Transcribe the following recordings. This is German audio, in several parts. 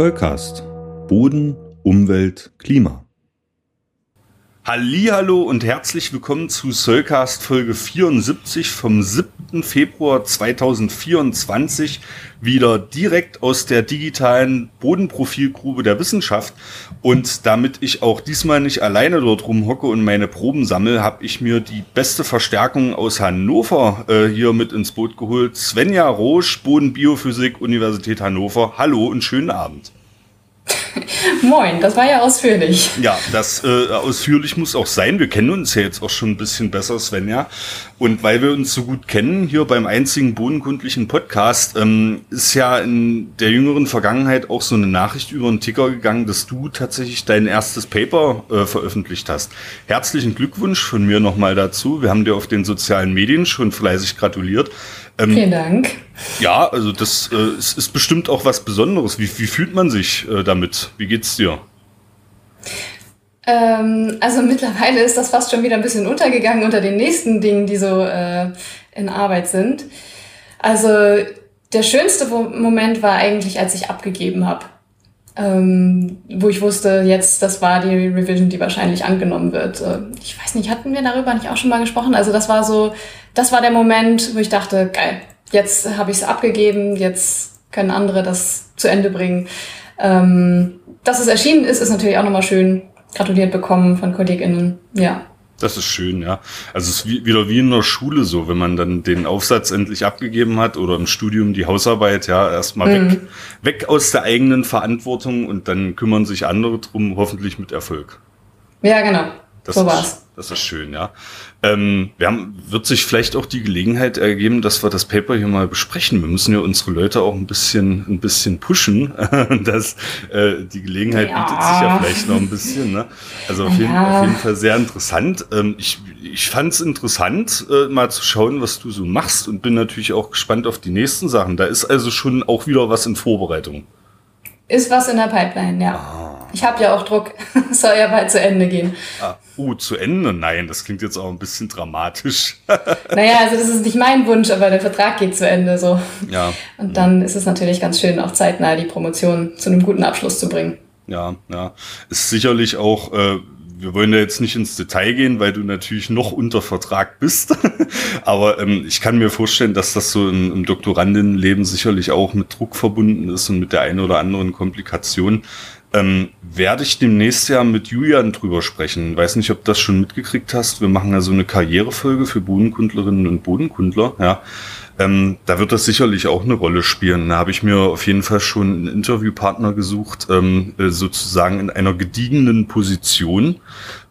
Zollcast. Boden, Umwelt, Klima. Hallo und herzlich willkommen zu Soulcast Folge 74 vom 7. Februar 2024, wieder direkt aus der digitalen Bodenprofilgrube der Wissenschaft. Und damit ich auch diesmal nicht alleine dort rumhocke und meine Proben sammle, habe ich mir die beste Verstärkung aus Hannover äh, hier mit ins Boot geholt. Svenja Roche, Bodenbiophysik, Universität Hannover. Hallo und schönen Abend. Moin, das war ja ausführlich. Ja, das äh, ausführlich muss auch sein. Wir kennen uns ja jetzt auch schon ein bisschen besser, Svenja. Und weil wir uns so gut kennen, hier beim einzigen bodenkundlichen Podcast, ähm, ist ja in der jüngeren Vergangenheit auch so eine Nachricht über den Ticker gegangen, dass du tatsächlich dein erstes Paper äh, veröffentlicht hast. Herzlichen Glückwunsch von mir nochmal dazu. Wir haben dir auf den sozialen Medien schon fleißig gratuliert. Ähm, Vielen Dank. Ja, also das äh, ist, ist, bestimmt auch was Besonderes. Wie, wie fühlt man sich äh, damit? Wie geht's dir? Ähm, also mittlerweile ist das fast schon wieder ein bisschen untergegangen unter den nächsten Dingen, die so äh, in Arbeit sind. Also der schönste Moment war eigentlich, als ich abgegeben habe. Ähm, wo ich wusste, jetzt, das war die Revision, die wahrscheinlich angenommen wird. Äh, ich weiß nicht, hatten wir darüber nicht auch schon mal gesprochen? Also das war so, das war der Moment, wo ich dachte, geil, jetzt habe ich es abgegeben, jetzt können andere das zu Ende bringen. Ähm, dass es erschienen ist, ist natürlich auch nochmal schön. Gratuliert bekommen von KollegInnen. Ja. Das ist schön, ja. Also es ist wie, wieder wie in der Schule so, wenn man dann den Aufsatz endlich abgegeben hat oder im Studium die Hausarbeit, ja, erstmal mhm. weg, weg aus der eigenen Verantwortung und dann kümmern sich andere drum, hoffentlich mit Erfolg. Ja, genau. Das so war's. Das ist schön, ja. Ähm, wir haben, wird sich vielleicht auch die Gelegenheit ergeben, dass wir das Paper hier mal besprechen. Wir müssen ja unsere Leute auch ein bisschen, ein bisschen pushen. das, äh, die Gelegenheit ja. bietet sich ja vielleicht noch ein bisschen. Ne? Also auf, ja. jeden, auf jeden Fall sehr interessant. Ähm, ich ich fand es interessant, äh, mal zu schauen, was du so machst und bin natürlich auch gespannt auf die nächsten Sachen. Da ist also schon auch wieder was in Vorbereitung. Ist was in der Pipeline, ja. Ah. Ich habe ja auch Druck. Soll ja bald zu Ende gehen. Ah, uh, zu Ende? Nein, das klingt jetzt auch ein bisschen dramatisch. naja, also das ist nicht mein Wunsch, aber der Vertrag geht zu Ende so. Ja. Und dann ist es natürlich ganz schön, auch zeitnah die Promotion zu einem guten Abschluss zu bringen. Ja, ja. Ist sicherlich auch. Äh, wir wollen ja jetzt nicht ins Detail gehen, weil du natürlich noch unter Vertrag bist. Aber ähm, ich kann mir vorstellen, dass das so im, im Doktorandinnenleben sicherlich auch mit Druck verbunden ist und mit der einen oder anderen Komplikation. Ähm, werde ich demnächst ja mit Julian drüber sprechen. Weiß nicht, ob du das schon mitgekriegt hast. Wir machen ja so eine Karrierefolge für Bodenkundlerinnen und Bodenkundler. Ja, ähm, da wird das sicherlich auch eine Rolle spielen. Da habe ich mir auf jeden Fall schon einen Interviewpartner gesucht, ähm, äh, sozusagen in einer gediegenen Position,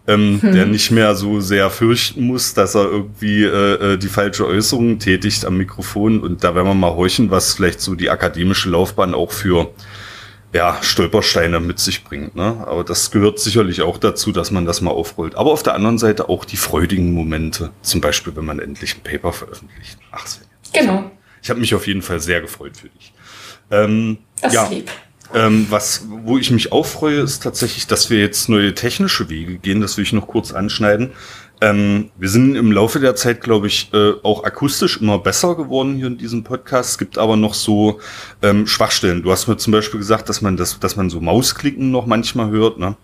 ähm, hm. der nicht mehr so sehr fürchten muss, dass er irgendwie äh, äh, die falsche Äußerung tätigt am Mikrofon. Und da werden wir mal horchen, was vielleicht so die akademische Laufbahn auch für ja, Stolpersteine mit sich bringt. Ne? Aber das gehört sicherlich auch dazu, dass man das mal aufrollt. Aber auf der anderen Seite auch die freudigen Momente. Zum Beispiel, wenn man endlich ein Paper veröffentlicht. Ach, genau. Ich habe mich auf jeden Fall sehr gefreut für dich. Ähm, das ja. lieb. Ähm, was, wo ich mich auch freue, ist tatsächlich, dass wir jetzt neue technische Wege gehen. Das will ich noch kurz anschneiden. Ähm, wir sind im Laufe der Zeit, glaube ich, äh, auch akustisch immer besser geworden hier in diesem Podcast. Es gibt aber noch so ähm, Schwachstellen. Du hast mir zum Beispiel gesagt, dass man das, dass man so Mausklicken noch manchmal hört, ne?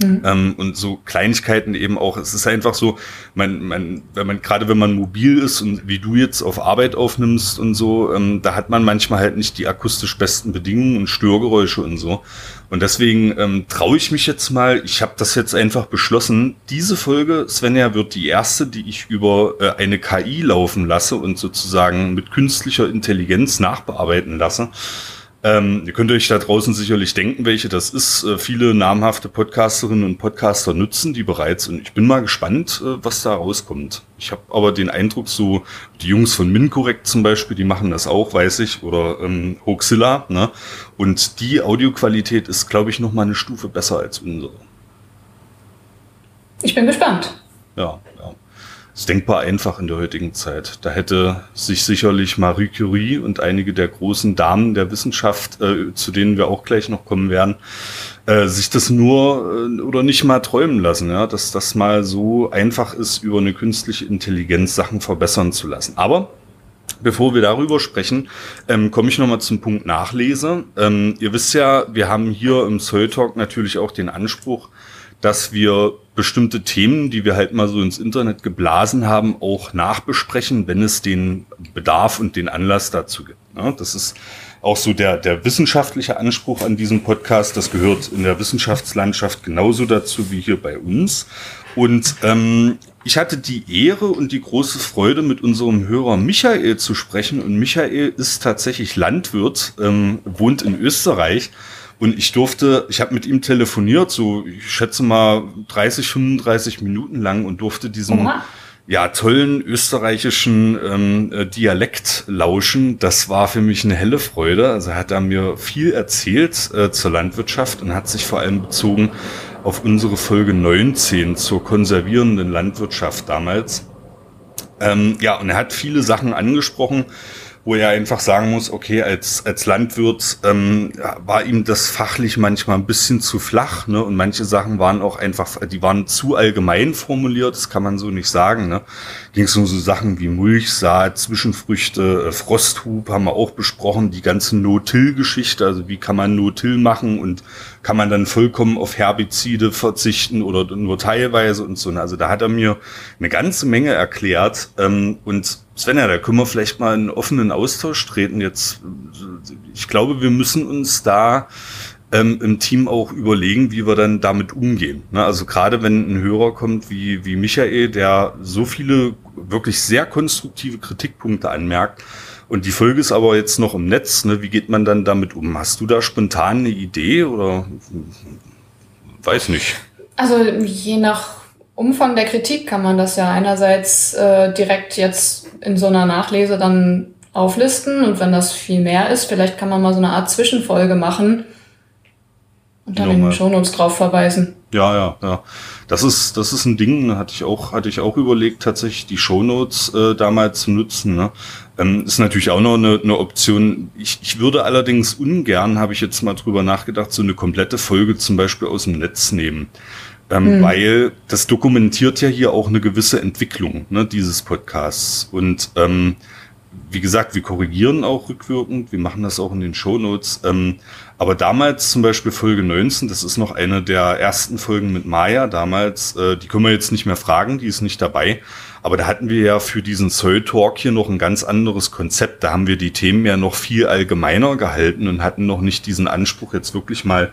Mhm. Ähm, und so Kleinigkeiten eben auch. Es ist einfach so, man, man, wenn man, gerade wenn man mobil ist und wie du jetzt auf Arbeit aufnimmst und so, ähm, da hat man manchmal halt nicht die akustisch besten Bedingungen und Störgeräusche und so. Und deswegen ähm, traue ich mich jetzt mal, ich habe das jetzt einfach beschlossen, diese Folge, Svenja, wird die erste, die ich über äh, eine KI laufen lasse und sozusagen mit künstlicher Intelligenz nachbearbeiten lasse. Ähm, ihr könnt euch da draußen sicherlich denken, welche das ist. Äh, viele namhafte Podcasterinnen und Podcaster nutzen die bereits und ich bin mal gespannt, äh, was da rauskommt. Ich habe aber den Eindruck, so die Jungs von MinCorrect zum Beispiel, die machen das auch, weiß ich, oder ähm, Hoaxilla. Ne? Und die Audioqualität ist, glaube ich, noch mal eine Stufe besser als unsere. Ich bin gespannt. Ja ist denkbar einfach in der heutigen Zeit. Da hätte sich sicherlich Marie Curie und einige der großen Damen der Wissenschaft, äh, zu denen wir auch gleich noch kommen werden, äh, sich das nur äh, oder nicht mal träumen lassen, ja, dass das mal so einfach ist, über eine künstliche Intelligenz Sachen verbessern zu lassen. Aber Bevor wir darüber sprechen, ähm, komme ich nochmal zum Punkt Nachlese. Ähm, ihr wisst ja, wir haben hier im Soul Talk natürlich auch den Anspruch, dass wir bestimmte Themen, die wir halt mal so ins Internet geblasen haben, auch nachbesprechen, wenn es den Bedarf und den Anlass dazu gibt. Ja, das ist auch so der, der wissenschaftliche Anspruch an diesem Podcast. Das gehört in der Wissenschaftslandschaft genauso dazu wie hier bei uns. Und ähm, ich hatte die Ehre und die große Freude, mit unserem Hörer Michael zu sprechen. Und Michael ist tatsächlich Landwirt, ähm, wohnt in Österreich. Und ich durfte, ich habe mit ihm telefoniert, so ich schätze mal 30, 35 Minuten lang und durfte diesem Oha. ja tollen österreichischen ähm, äh, Dialekt lauschen. Das war für mich eine helle Freude. Also hat er mir viel erzählt äh, zur Landwirtschaft und hat sich vor allem bezogen auf unsere Folge 19 zur konservierenden Landwirtschaft damals. Ähm, ja, und er hat viele Sachen angesprochen, wo er einfach sagen muss, okay, als, als Landwirt ähm, war ihm das fachlich manchmal ein bisschen zu flach, ne? Und manche Sachen waren auch einfach, die waren zu allgemein formuliert, das kann man so nicht sagen. Ne? Ging es um so Sachen wie Mulchsaat, Zwischenfrüchte, äh, Frosthub haben wir auch besprochen, die ganze No-Till-Geschichte, also wie kann man No-Till machen und kann man dann vollkommen auf Herbizide verzichten oder nur teilweise und so. Ne? Also da hat er mir eine ganze Menge erklärt ähm, und Sven, da können wir vielleicht mal in offenen Austausch treten. Jetzt, ich glaube, wir müssen uns da ähm, im Team auch überlegen, wie wir dann damit umgehen. Ne? Also gerade wenn ein Hörer kommt wie, wie Michael, der so viele wirklich sehr konstruktive Kritikpunkte anmerkt, und die Folge ist aber jetzt noch im Netz. Ne? Wie geht man dann damit um? Hast du da spontan eine Idee oder weiß nicht? Also je nach Umfang der Kritik kann man das ja einerseits äh, direkt jetzt in so einer Nachlese dann auflisten und wenn das viel mehr ist, vielleicht kann man mal so eine Art Zwischenfolge machen und dann ja, in den Shownotes drauf verweisen. Ja, ja, ja. Das ist, das ist ein Ding, hatte ich auch, hatte ich auch überlegt, tatsächlich die Shownotes äh, damals zu nutzen. Ne? Ähm, ist natürlich auch noch eine, eine Option. Ich, ich würde allerdings ungern, habe ich jetzt mal drüber nachgedacht, so eine komplette Folge zum Beispiel aus dem Netz nehmen. Ähm, hm. Weil das dokumentiert ja hier auch eine gewisse Entwicklung ne, dieses Podcasts. Und ähm, wie gesagt, wir korrigieren auch rückwirkend, wir machen das auch in den Shownotes. Ähm, aber damals zum Beispiel Folge 19, das ist noch eine der ersten Folgen mit Maya damals, äh, die können wir jetzt nicht mehr fragen, die ist nicht dabei. Aber da hatten wir ja für diesen Soul Talk hier noch ein ganz anderes Konzept. Da haben wir die Themen ja noch viel allgemeiner gehalten und hatten noch nicht diesen Anspruch, jetzt wirklich mal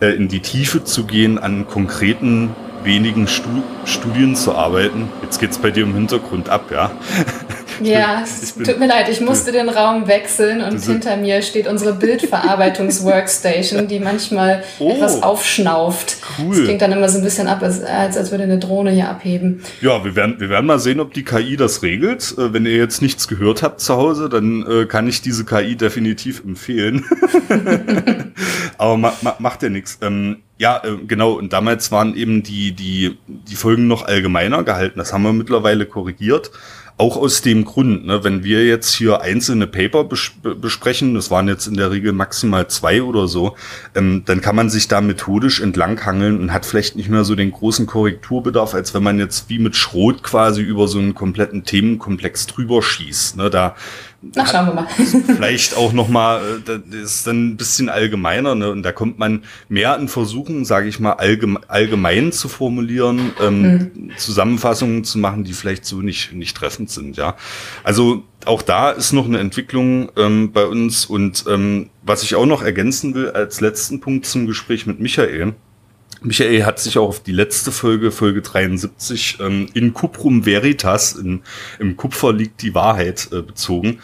äh, in die Tiefe zu gehen, an konkreten wenigen Stu Studien zu arbeiten. Jetzt geht's bei dir im Hintergrund ab, ja. Ja, es tut mir leid, ich musste den Raum wechseln und hinter mir steht unsere Bildverarbeitungs-Workstation, die manchmal oh, etwas aufschnauft. Cool. Das klingt dann immer so ein bisschen ab, als, als würde eine Drohne hier abheben. Ja, wir werden, wir werden mal sehen, ob die KI das regelt. Äh, wenn ihr jetzt nichts gehört habt zu Hause, dann äh, kann ich diese KI definitiv empfehlen. Aber ma, ma, macht ja nichts. Ähm, ja, äh, genau. Und damals waren eben die, die, die Folgen noch allgemeiner gehalten. Das haben wir mittlerweile korrigiert. Auch aus dem Grund, ne, wenn wir jetzt hier einzelne Paper bes besprechen, das waren jetzt in der Regel maximal zwei oder so, ähm, dann kann man sich da methodisch entlanghangeln und hat vielleicht nicht mehr so den großen Korrekturbedarf, als wenn man jetzt wie mit Schrot quasi über so einen kompletten Themenkomplex drüber schießt. Ne, da na, schauen wir mal. Vielleicht auch noch mal, äh, das ist dann ein bisschen allgemeiner, ne? Und da kommt man mehr in Versuchen, sage ich mal, allgeme allgemein zu formulieren, ähm, mhm. Zusammenfassungen zu machen, die vielleicht so nicht nicht treffend sind, ja. Also auch da ist noch eine Entwicklung ähm, bei uns und ähm, was ich auch noch ergänzen will als letzten Punkt zum Gespräch mit Michael. Michael hat sich auch auf die letzte Folge, Folge 73, ähm, in Cuprum Veritas, in, im Kupfer liegt die Wahrheit, äh, bezogen,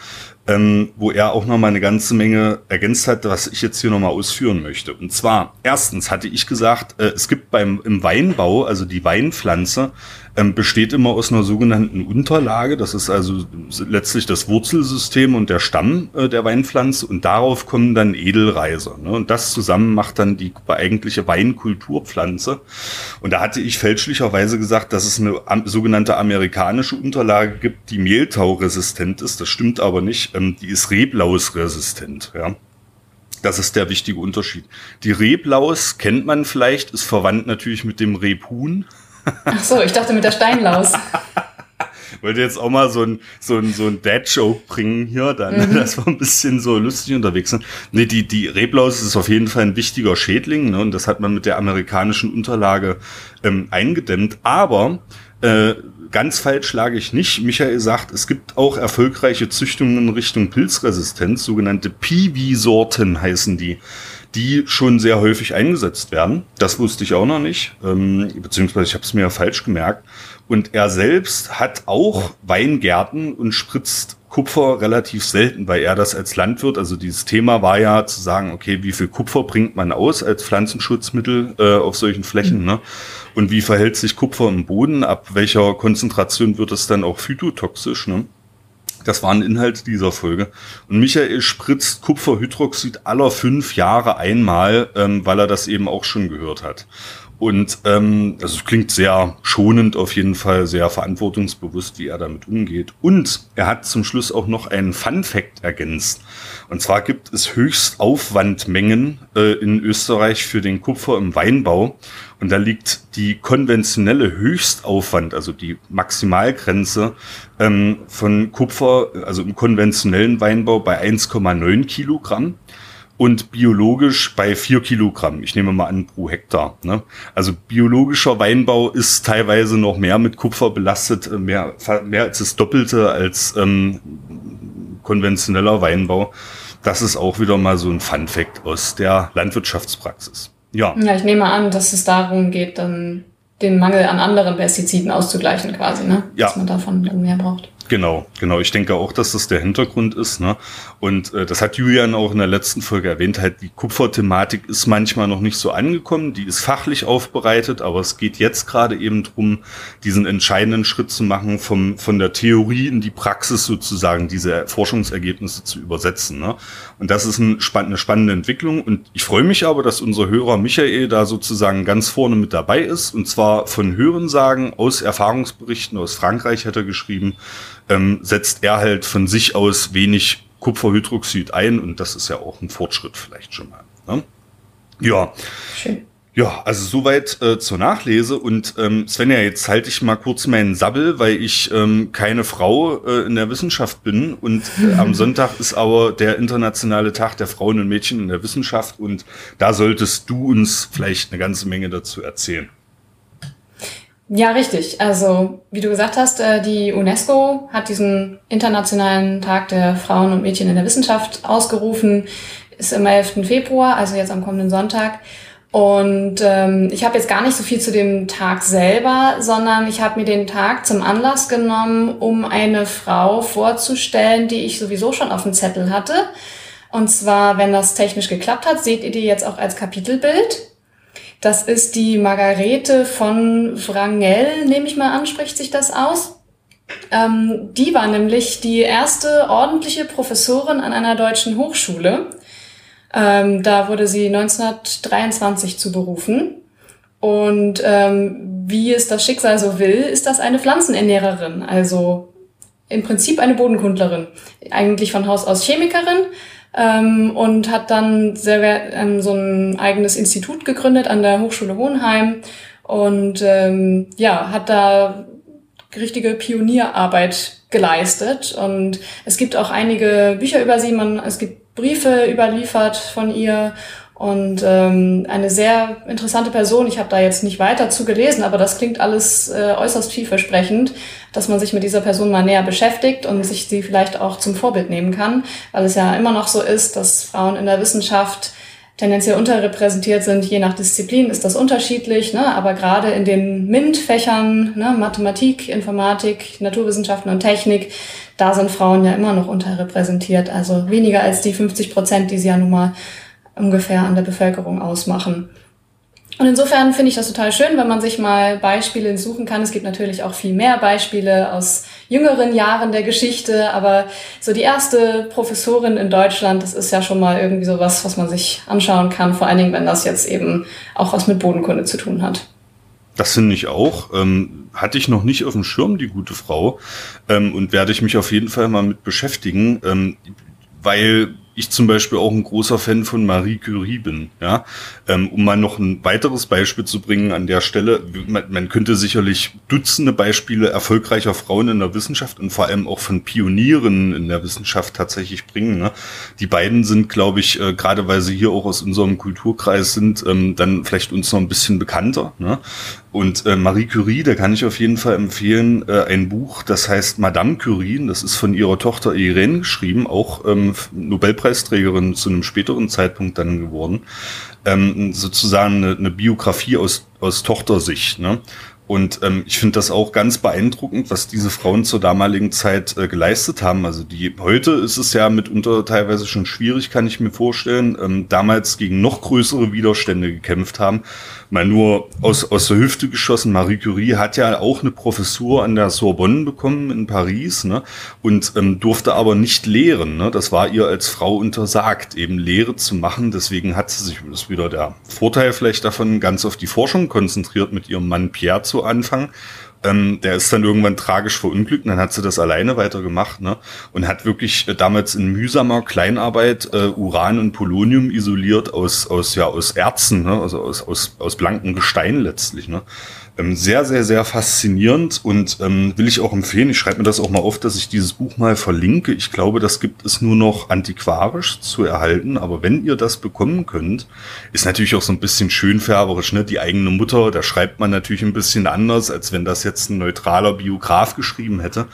ähm, wo er auch noch mal eine ganze Menge ergänzt hat, was ich jetzt hier noch mal ausführen möchte. Und zwar, erstens hatte ich gesagt, äh, es gibt beim im Weinbau, also die Weinpflanze, ähm, besteht immer aus einer sogenannten Unterlage. Das ist also letztlich das Wurzelsystem und der Stamm äh, der Weinpflanze und darauf kommen dann Edelreiser. Ne? Und das zusammen macht dann die eigentliche Weinkulturpflanze. Und da hatte ich fälschlicherweise gesagt, dass es eine sogenannte amerikanische Unterlage gibt, die mehltauresistent ist. Das stimmt aber nicht. Ähm, die ist reblausresistent. Ja. Das ist der wichtige Unterschied. Die Reblaus kennt man vielleicht, ist verwandt natürlich mit dem Rebhuhn. Ach so, ich dachte mit der Steinlaus. wollte jetzt auch mal so ein, so ein, so ein Dad-Joke bringen hier, dann, mhm. dass wir ein bisschen so lustig unterwegs sind. Nee, die, die Reblaus ist auf jeden Fall ein wichtiger Schädling, ne, und das hat man mit der amerikanischen Unterlage ähm, eingedämmt. Aber äh, ganz falsch lag ich nicht. Michael sagt, es gibt auch erfolgreiche Züchtungen in Richtung Pilzresistenz, sogenannte Piwi-Sorten heißen die die schon sehr häufig eingesetzt werden. Das wusste ich auch noch nicht, ähm, beziehungsweise ich habe es mir falsch gemerkt. Und er selbst hat auch Weingärten und spritzt Kupfer relativ selten, weil er das als Landwirt, also dieses Thema war ja zu sagen, okay, wie viel Kupfer bringt man aus als Pflanzenschutzmittel äh, auf solchen Flächen, mhm. ne? Und wie verhält sich Kupfer im Boden? Ab welcher Konzentration wird es dann auch phytotoxisch, ne? Das war ein Inhalt dieser Folge. Und Michael spritzt Kupferhydroxid aller fünf Jahre einmal, ähm, weil er das eben auch schon gehört hat. Und ähm, also es klingt sehr schonend auf jeden Fall, sehr verantwortungsbewusst, wie er damit umgeht. Und er hat zum Schluss auch noch einen Fun Fact ergänzt. Und zwar gibt es Höchstaufwandmengen äh, in Österreich für den Kupfer im Weinbau. Und da liegt die konventionelle Höchstaufwand, also die Maximalgrenze ähm, von Kupfer, also im konventionellen Weinbau bei 1,9 Kilogramm und biologisch bei vier Kilogramm. Ich nehme mal an pro Hektar. Ne? Also biologischer Weinbau ist teilweise noch mehr mit Kupfer belastet, äh, mehr, mehr als das Doppelte als ähm, konventioneller Weinbau. Das ist auch wieder mal so ein Fun Fact aus der Landwirtschaftspraxis. Ja. Ja, ich nehme an, dass es darum geht, dann den Mangel an anderen Pestiziden auszugleichen quasi, ne? Ja. Dass man davon dann mehr braucht. Genau, genau. Ich denke auch, dass das der Hintergrund ist. Ne? Und äh, das hat Julian auch in der letzten Folge erwähnt. Halt die Kupferthematik ist manchmal noch nicht so angekommen. Die ist fachlich aufbereitet, aber es geht jetzt gerade eben drum, diesen entscheidenden Schritt zu machen, vom von der Theorie in die Praxis sozusagen diese Forschungsergebnisse zu übersetzen. Ne? Und das ist ein eine spannende Entwicklung. Und ich freue mich aber, dass unser Hörer Michael da sozusagen ganz vorne mit dabei ist. Und zwar von Hörensagen aus Erfahrungsberichten aus Frankreich hat er geschrieben ähm, setzt er halt von sich aus wenig Kupferhydroxid ein und das ist ja auch ein Fortschritt vielleicht schon mal. Ne? Ja. Schön. Ja, also soweit äh, zur Nachlese. Und ähm, Svenja, jetzt halte ich mal kurz meinen Sabbel, weil ich ähm, keine Frau äh, in der Wissenschaft bin. Und äh, am Sonntag ist aber der internationale Tag der Frauen und Mädchen in der Wissenschaft. Und da solltest du uns vielleicht eine ganze Menge dazu erzählen. Ja, richtig. Also, wie du gesagt hast, äh, die UNESCO hat diesen Internationalen Tag der Frauen und Mädchen in der Wissenschaft ausgerufen. Ist im 11. Februar, also jetzt am kommenden Sonntag. Und ähm, ich habe jetzt gar nicht so viel zu dem Tag selber, sondern ich habe mir den Tag zum Anlass genommen, um eine Frau vorzustellen, die ich sowieso schon auf dem Zettel hatte. Und zwar, wenn das technisch geklappt hat, seht ihr die jetzt auch als Kapitelbild. Das ist die Margarete von Wrangell, nehme ich mal an, spricht sich das aus. Ähm, die war nämlich die erste ordentliche Professorin an einer deutschen Hochschule. Ähm, da wurde sie 1923 zu berufen. Und ähm, wie es das Schicksal so will, ist das eine Pflanzenernährerin, also im Prinzip eine Bodenkundlerin. Eigentlich von Haus aus Chemikerin, ähm, und hat dann sehr, ähm, so ein eigenes Institut gegründet an der Hochschule Hohenheim. Und ähm, ja, hat da richtige Pionierarbeit geleistet. Und es gibt auch einige Bücher über sie, man, es gibt Briefe überliefert von ihr und ähm, eine sehr interessante Person. Ich habe da jetzt nicht weiter zu gelesen, aber das klingt alles äh, äußerst vielversprechend, dass man sich mit dieser Person mal näher beschäftigt und sich sie vielleicht auch zum Vorbild nehmen kann, weil es ja immer noch so ist, dass Frauen in der Wissenschaft tendenziell unterrepräsentiert sind. Je nach Disziplin ist das unterschiedlich, ne? aber gerade in den MINT-Fächern, ne? Mathematik, Informatik, Naturwissenschaften und Technik, da sind Frauen ja immer noch unterrepräsentiert. Also weniger als die 50 Prozent, die sie ja nun mal ungefähr an der Bevölkerung ausmachen. Und insofern finde ich das total schön, wenn man sich mal Beispiele suchen kann. Es gibt natürlich auch viel mehr Beispiele aus jüngeren Jahren der Geschichte, aber so die erste Professorin in Deutschland, das ist ja schon mal irgendwie so was, was man sich anschauen kann, vor allen Dingen, wenn das jetzt eben auch was mit Bodenkunde zu tun hat. Das finde ich auch. Ähm, hatte ich noch nicht auf dem Schirm, die gute Frau. Ähm, und werde ich mich auf jeden Fall mal mit beschäftigen. Ähm, weil ich zum Beispiel auch ein großer Fan von Marie Curie bin. Ja, ähm, um mal noch ein weiteres Beispiel zu bringen an der Stelle, man, man könnte sicherlich Dutzende Beispiele erfolgreicher Frauen in der Wissenschaft und vor allem auch von Pionieren in der Wissenschaft tatsächlich bringen. Ne? Die beiden sind, glaube ich, äh, gerade weil sie hier auch aus unserem Kulturkreis sind, ähm, dann vielleicht uns noch ein bisschen bekannter. Ne? Und äh, Marie Curie, da kann ich auf jeden Fall empfehlen, äh, ein Buch, das heißt Madame Curie, das ist von ihrer Tochter Irene geschrieben, auch ähm, Nobelpreisträgerin zu einem späteren Zeitpunkt dann geworden. Ähm, sozusagen eine, eine Biografie aus, aus Tochtersicht. Ne? Und ähm, ich finde das auch ganz beeindruckend, was diese Frauen zur damaligen Zeit äh, geleistet haben. Also die heute ist es ja mitunter teilweise schon schwierig, kann ich mir vorstellen. Ähm, damals gegen noch größere Widerstände gekämpft haben mal nur aus, aus der Hüfte geschossen, Marie Curie hat ja auch eine Professur an der Sorbonne bekommen in Paris ne? und ähm, durfte aber nicht lehren. Ne? Das war ihr als Frau untersagt, eben Lehre zu machen. Deswegen hat sie sich, das ist wieder der Vorteil vielleicht davon, ganz auf die Forschung konzentriert mit ihrem Mann Pierre zu Anfang ähm, der ist dann irgendwann tragisch verunglückt und dann hat sie das alleine weitergemacht ne? und hat wirklich äh, damals in mühsamer Kleinarbeit äh, Uran und Polonium isoliert aus, aus, ja, aus Erzen, ne? also aus, aus, aus blankem Gestein letztlich. Ne? Ähm, sehr, sehr, sehr faszinierend und ähm, will ich auch empfehlen. Ich schreibe mir das auch mal auf, dass ich dieses Buch mal verlinke. Ich glaube, das gibt es nur noch antiquarisch zu erhalten, aber wenn ihr das bekommen könnt, ist natürlich auch so ein bisschen schönfärberisch. Ne? Die eigene Mutter, da schreibt man natürlich ein bisschen anders, als wenn das jetzt ein neutraler Biograf geschrieben hätte.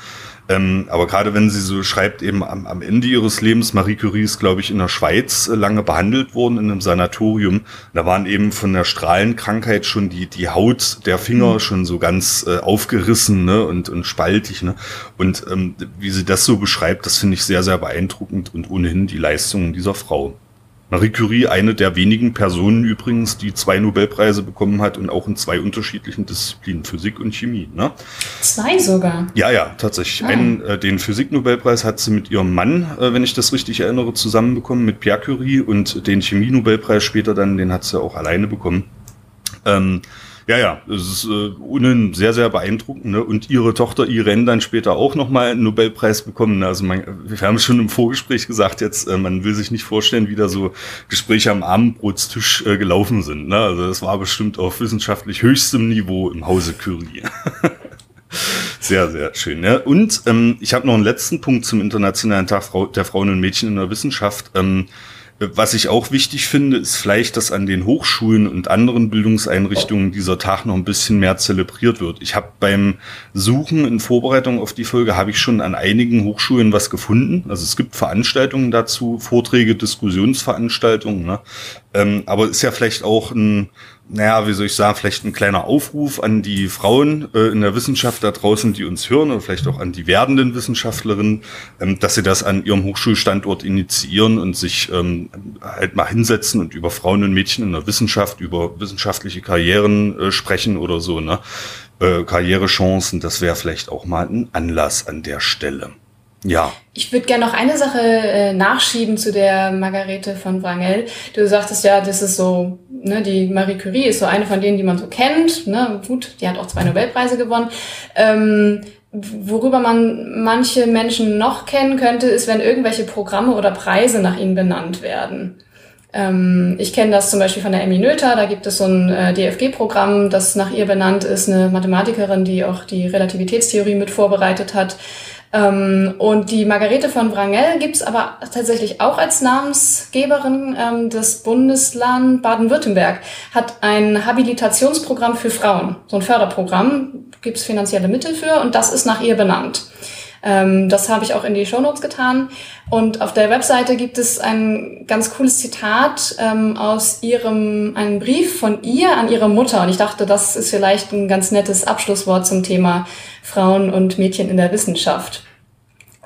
Ähm, aber gerade wenn sie so schreibt, eben am, am Ende ihres Lebens, Marie Curie ist, glaube ich, in der Schweiz äh, lange behandelt worden in einem Sanatorium. Da waren eben von der Strahlenkrankheit schon die, die Haut der Finger mhm. schon so ganz äh, aufgerissen ne, und, und spaltig. Ne? Und ähm, wie sie das so beschreibt, das finde ich sehr, sehr beeindruckend und ohnehin die Leistungen dieser Frau. Marie Curie, eine der wenigen Personen übrigens, die zwei Nobelpreise bekommen hat und auch in zwei unterschiedlichen Disziplinen, Physik und Chemie. Ne? Zwei sogar? Ja, ja, tatsächlich. Ah. Einen, äh, den Physiknobelpreis hat sie mit ihrem Mann, äh, wenn ich das richtig erinnere, zusammenbekommen, mit Pierre Curie und den Chemie-Nobelpreis später dann, den hat sie auch alleine bekommen. Ähm, ja, ja, es ist äh, sehr, sehr beeindruckend. Ne? Und ihre Tochter Irene dann später auch nochmal einen Nobelpreis bekommen. Ne? Also man, wir haben schon im Vorgespräch gesagt, jetzt äh, man will sich nicht vorstellen, wie da so Gespräche am Abendbrotstisch äh, gelaufen sind. Ne? Also das war bestimmt auf wissenschaftlich höchstem Niveau im Hause Curie. Sehr, sehr schön. Ja. Und ähm, ich habe noch einen letzten Punkt zum Internationalen Tag der Frauen und Mädchen in der Wissenschaft. Ähm, was ich auch wichtig finde, ist vielleicht, dass an den Hochschulen und anderen Bildungseinrichtungen dieser Tag noch ein bisschen mehr zelebriert wird. Ich habe beim Suchen in Vorbereitung auf die Folge habe ich schon an einigen Hochschulen was gefunden. Also es gibt Veranstaltungen dazu, Vorträge, Diskussionsveranstaltungen. Ne? Ähm, aber ist ja vielleicht auch ein naja, wie soll ich sagen, vielleicht ein kleiner Aufruf an die Frauen äh, in der Wissenschaft da draußen, die uns hören, oder vielleicht auch an die werdenden Wissenschaftlerinnen, ähm, dass sie das an ihrem Hochschulstandort initiieren und sich ähm, halt mal hinsetzen und über Frauen und Mädchen in der Wissenschaft, über wissenschaftliche Karrieren äh, sprechen oder so, ne? Äh, Karrierechancen, das wäre vielleicht auch mal ein Anlass an der Stelle. Ja. Ich würde gerne noch eine Sache äh, nachschieben zu der Margarete von Wrangel. Du sagtest ja, das ist so, ne, die Marie Curie ist so eine von denen, die man so kennt. Ne? Gut, die hat auch zwei Nobelpreise gewonnen. Ähm, worüber man manche Menschen noch kennen könnte, ist, wenn irgendwelche Programme oder Preise nach ihnen benannt werden. Ähm, ich kenne das zum Beispiel von der Emmy Noether, da gibt es so ein äh, DFG-Programm, das nach ihr benannt ist, eine Mathematikerin, die auch die Relativitätstheorie mit vorbereitet hat. Ähm, und die Margarete von Wrangel gibt's aber tatsächlich auch als Namensgeberin. Ähm, das Bundesland Baden-Württemberg hat ein Habilitationsprogramm für Frauen, so ein Förderprogramm, gibt's finanzielle Mittel für und das ist nach ihr benannt. Ähm, das habe ich auch in die Shownotes getan. Und auf der Webseite gibt es ein ganz cooles Zitat ähm, aus ihrem, einem Brief von ihr an ihre Mutter. Und ich dachte, das ist vielleicht ein ganz nettes Abschlusswort zum Thema Frauen und Mädchen in der Wissenschaft.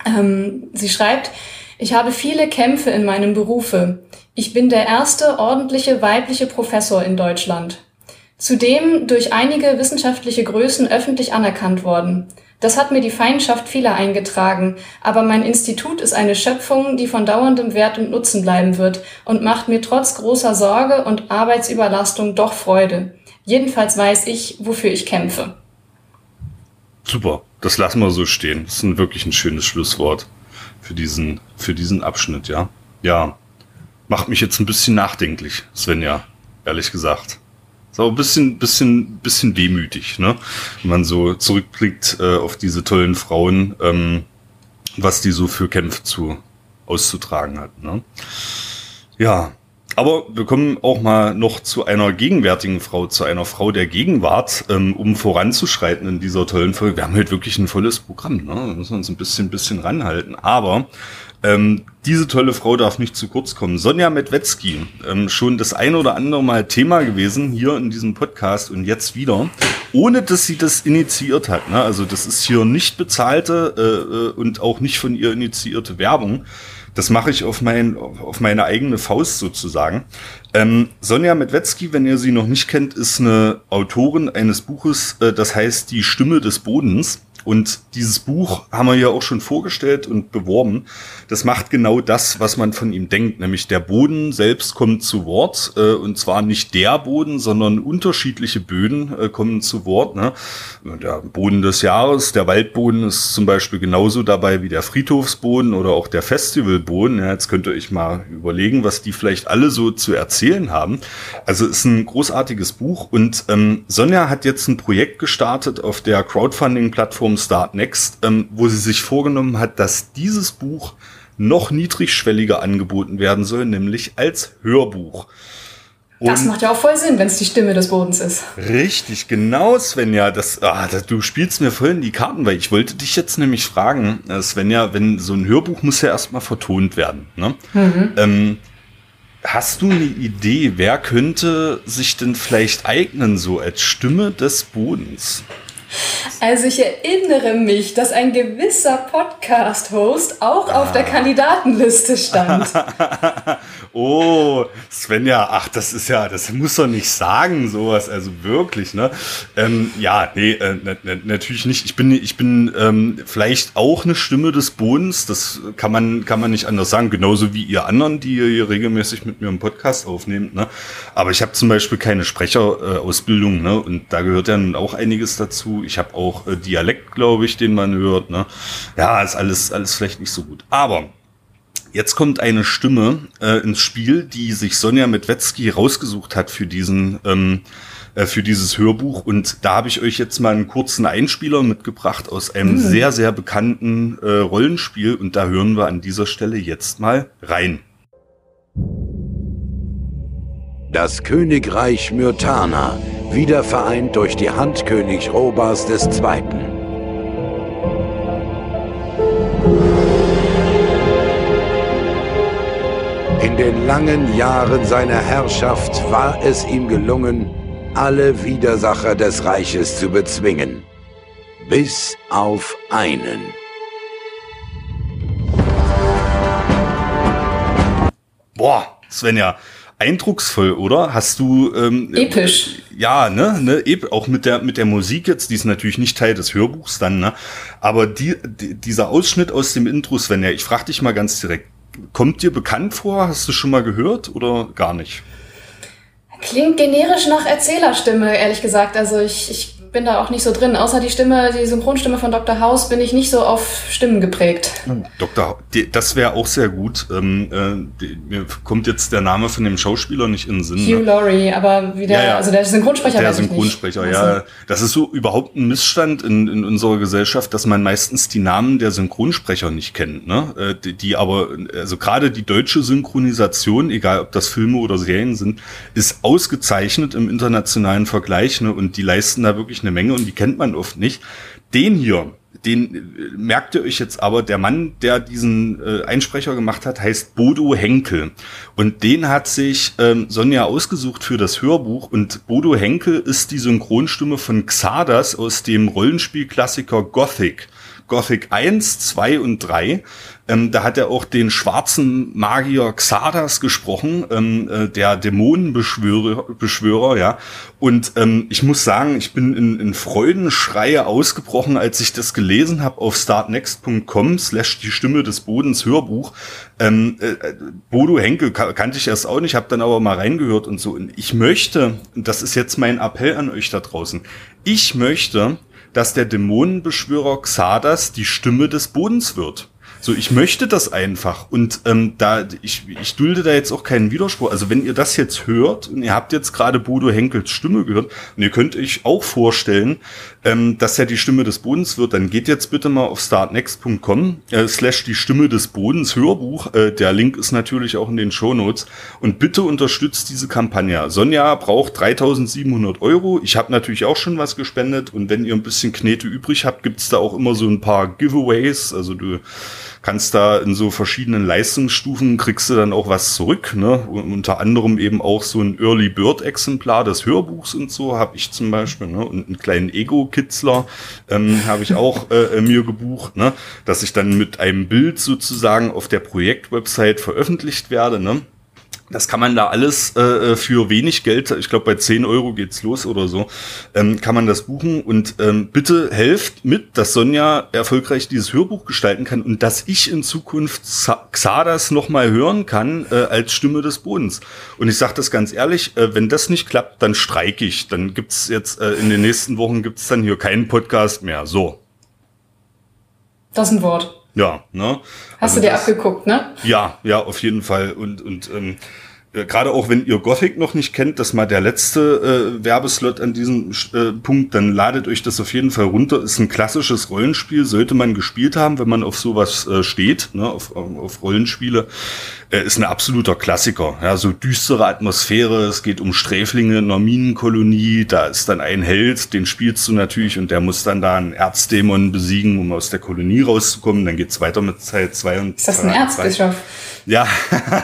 Ähm, sie schreibt, ich habe viele Kämpfe in meinem Berufe. Ich bin der erste ordentliche weibliche Professor in Deutschland. Zudem durch einige wissenschaftliche Größen öffentlich anerkannt worden. Das hat mir die Feindschaft vieler eingetragen, aber mein Institut ist eine Schöpfung, die von dauerndem Wert und Nutzen bleiben wird und macht mir trotz großer Sorge und Arbeitsüberlastung doch Freude. Jedenfalls weiß ich, wofür ich kämpfe. Super, das lassen wir so stehen. Das ist ein wirklich ein schönes Schlusswort für diesen, für diesen Abschnitt, ja. ja, macht mich jetzt ein bisschen nachdenklich, Svenja, ehrlich gesagt. Ist auch ein bisschen, bisschen, bisschen wehmütig, ne? Wenn man so zurückblickt äh, auf diese tollen Frauen, ähm, was die so für Kämpfe zu auszutragen hat. Ne? Ja, aber wir kommen auch mal noch zu einer gegenwärtigen Frau, zu einer Frau der Gegenwart, ähm, um voranzuschreiten in dieser tollen Folge. Wir haben heute wirklich ein volles Programm, ne? Da müssen wir uns ein bisschen, bisschen ranhalten. Aber ähm, diese tolle Frau darf nicht zu kurz kommen. Sonja Medwetzki, ähm, schon das ein oder andere Mal Thema gewesen hier in diesem Podcast und jetzt wieder, ohne dass sie das initiiert hat. Ne? Also das ist hier nicht bezahlte äh, äh und auch nicht von ihr initiierte Werbung. Das mache ich auf, mein, auf meine eigene Faust sozusagen. Ähm, Sonja Medwetzki, wenn ihr sie noch nicht kennt, ist eine Autorin eines Buches, äh, das heißt Die Stimme des Bodens. Und dieses Buch haben wir ja auch schon vorgestellt und beworben. Das macht genau das, was man von ihm denkt, nämlich der Boden selbst kommt zu Wort. Äh, und zwar nicht der Boden, sondern unterschiedliche Böden äh, kommen zu Wort. Ne? Der Boden des Jahres, der Waldboden ist zum Beispiel genauso dabei wie der Friedhofsboden oder auch der Festivalboden. Ja, jetzt ihr euch mal überlegen, was die vielleicht alle so zu erzählen haben. Also ist ein großartiges Buch. Und ähm, Sonja hat jetzt ein Projekt gestartet auf der Crowdfunding-Plattform Plattform Start Next, ähm, wo sie sich vorgenommen hat, dass dieses Buch noch niedrigschwelliger angeboten werden soll, nämlich als Hörbuch. Und das macht ja auch voll Sinn, wenn es die Stimme des Bodens ist. Richtig, genau, Svenja. Das, ah, das, du spielst mir voll in die Karten, weil ich wollte dich jetzt nämlich fragen, äh, Svenja, wenn so ein Hörbuch muss ja erstmal vertont werden. Ne? Mhm. Ähm, hast du eine Idee, wer könnte sich denn vielleicht eignen, so als Stimme des Bodens? Also ich erinnere mich, dass ein gewisser Podcast-Host auch ah. auf der ah. Kandidatenliste stand. oh, Svenja, ach, das ist ja, das muss doch nicht sagen, sowas, also wirklich, ne? Ähm, ja, nee, äh, natürlich nicht. Ich bin, ich bin ähm, vielleicht auch eine Stimme des Bodens, das kann man, kann man nicht anders sagen, genauso wie ihr anderen, die ihr hier regelmäßig mit mir im Podcast aufnehmt, ne? Aber ich habe zum Beispiel keine Sprecherausbildung, ne? Und da gehört ja nun auch einiges dazu. Ich habe auch äh, Dialekt, glaube ich, den man hört, ne? Ja, ist alles, alles vielleicht nicht so gut. Aber Jetzt kommt eine Stimme äh, ins Spiel, die sich Sonja Medwetzki rausgesucht hat für diesen ähm, äh, für dieses Hörbuch und da habe ich euch jetzt mal einen kurzen Einspieler mitgebracht aus einem mhm. sehr sehr bekannten äh, Rollenspiel und da hören wir an dieser Stelle jetzt mal rein. Das Königreich Myrtana, wieder vereint durch die Hand König Robas II. In den langen Jahren seiner Herrschaft war es ihm gelungen, alle Widersacher des Reiches zu bezwingen. Bis auf einen. Boah, Svenja, eindrucksvoll, oder? Hast du ähm, episch? Ja, ne, ne, auch mit der mit der Musik jetzt, die ist natürlich nicht Teil des Hörbuchs dann, ne? Aber die, die dieser Ausschnitt aus dem Intro, Svenja, ich frage dich mal ganz direkt, kommt dir bekannt vor? Hast du schon mal gehört oder gar nicht? Klingt generisch nach Erzählerstimme, ehrlich gesagt. Also ich, ich bin da auch nicht so drin. Außer die Stimme, die Synchronstimme von Dr. House, bin ich nicht so auf Stimmen geprägt. Dr. das wäre auch sehr gut. Ähm, äh, mir kommt jetzt der Name von dem Schauspieler nicht in den Sinn. Hugh ne? Laurie, aber wie der, ja, ja. also der Synchronsprecher. Der Synchronsprecher, ja. Das ist so überhaupt ein Missstand in, in unserer Gesellschaft, dass man meistens die Namen der Synchronsprecher nicht kennt. Ne? Äh, die, die aber, also gerade die deutsche Synchronisation, egal ob das Filme oder Serien sind, ist ausgezeichnet im internationalen Vergleich ne? und die leisten da wirklich eine Menge und die kennt man oft nicht. Den hier, den äh, merkt ihr euch jetzt aber, der Mann, der diesen äh, Einsprecher gemacht hat, heißt Bodo Henkel. Und den hat sich ähm, Sonja ausgesucht für das Hörbuch. Und Bodo Henkel ist die Synchronstimme von Xardas aus dem Rollenspielklassiker Gothic. Gothic 1, 2 und 3. Ähm, da hat er auch den schwarzen Magier Xardas gesprochen, ähm, äh, der Dämonenbeschwörer, Beschwörer, ja. Und ähm, ich muss sagen, ich bin in, in Freudenschreie ausgebrochen, als ich das gelesen habe auf startnext.com slash die Stimme des Bodens Hörbuch. Ähm, äh, Bodo Henkel kannte ich erst auch nicht, habe dann aber mal reingehört und so. Und ich möchte, und das ist jetzt mein Appell an euch da draußen, ich möchte, dass der Dämonenbeschwörer Xardas die Stimme des Bodens wird. So, ich möchte das einfach. Und ähm, da, ich, ich dulde da jetzt auch keinen Widerspruch. Also wenn ihr das jetzt hört und ihr habt jetzt gerade Bodo Henkels Stimme gehört und ihr könnt euch auch vorstellen, ähm, dass er die Stimme des Bodens wird, dann geht jetzt bitte mal auf startnext.com äh, slash die Stimme des Bodens Hörbuch. Äh, der Link ist natürlich auch in den Shownotes. Und bitte unterstützt diese Kampagne. Sonja braucht 3700 Euro. Ich habe natürlich auch schon was gespendet. Und wenn ihr ein bisschen Knete übrig habt, gibt's da auch immer so ein paar Giveaways. Also du kannst da in so verschiedenen Leistungsstufen kriegst du dann auch was zurück. Ne? Und unter anderem eben auch so ein Early Bird Exemplar des Hörbuchs und so habe ich zum Beispiel. Ne? Und einen kleinen Ego-Kitzler ähm, habe ich auch äh, mir gebucht, ne? dass ich dann mit einem Bild sozusagen auf der Projektwebsite veröffentlicht werde. Ne? Das kann man da alles äh, für wenig Geld, ich glaube bei 10 Euro geht's los oder so, ähm, kann man das buchen. Und ähm, bitte helft mit, dass Sonja erfolgreich dieses Hörbuch gestalten kann und dass ich in Zukunft Xadas nochmal hören kann äh, als Stimme des Bodens. Und ich sage das ganz ehrlich, äh, wenn das nicht klappt, dann streike ich. Dann gibt's jetzt äh, in den nächsten Wochen gibt's dann hier keinen Podcast mehr. So. Das ist ein Wort. Ja, ne? Hast also du dir das, abgeguckt, ne? Ja, ja, auf jeden Fall. Und, und ähm, äh, gerade auch wenn ihr Gothic noch nicht kennt, das mal der letzte äh, Werbeslot an diesem äh, Punkt, dann ladet euch das auf jeden Fall runter. Ist ein klassisches Rollenspiel, sollte man gespielt haben, wenn man auf sowas äh, steht, ne, auf, auf Rollenspiele. Äh, ist ein absoluter Klassiker. Ja, so düstere Atmosphäre, es geht um Sträflinge in einer Minenkolonie, da ist dann ein Held, den spielst du natürlich und der muss dann da einen Erzdämon besiegen, um aus der Kolonie rauszukommen. Dann geht's weiter mit Teil 2 und Ist das ein Erzbischof? Ja,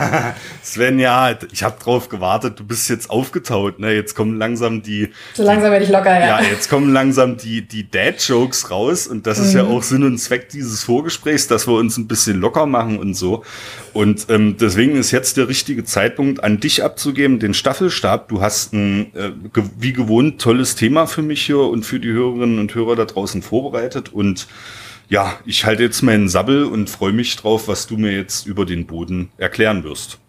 Sven, ja, ich habe drauf gewartet. Du bist jetzt aufgetaut, ne? Jetzt kommen langsam die. So langsam werde ich locker, ja. Ja, jetzt kommen langsam die die Dad-Jokes raus und das mhm. ist ja mhm. auch Sinn und Zweck dieses Vorgesprächs, dass wir uns ein bisschen locker machen und so. Und ähm, deswegen ist jetzt der richtige Zeitpunkt, an dich abzugeben, den Staffelstab. Du hast ein äh, wie gewohnt tolles Thema für mich hier und für die Hörerinnen und Hörer da draußen vorbereitet und ja, ich halte jetzt meinen Sabbel und freue mich drauf, was du mir jetzt über den Boden erklären wirst.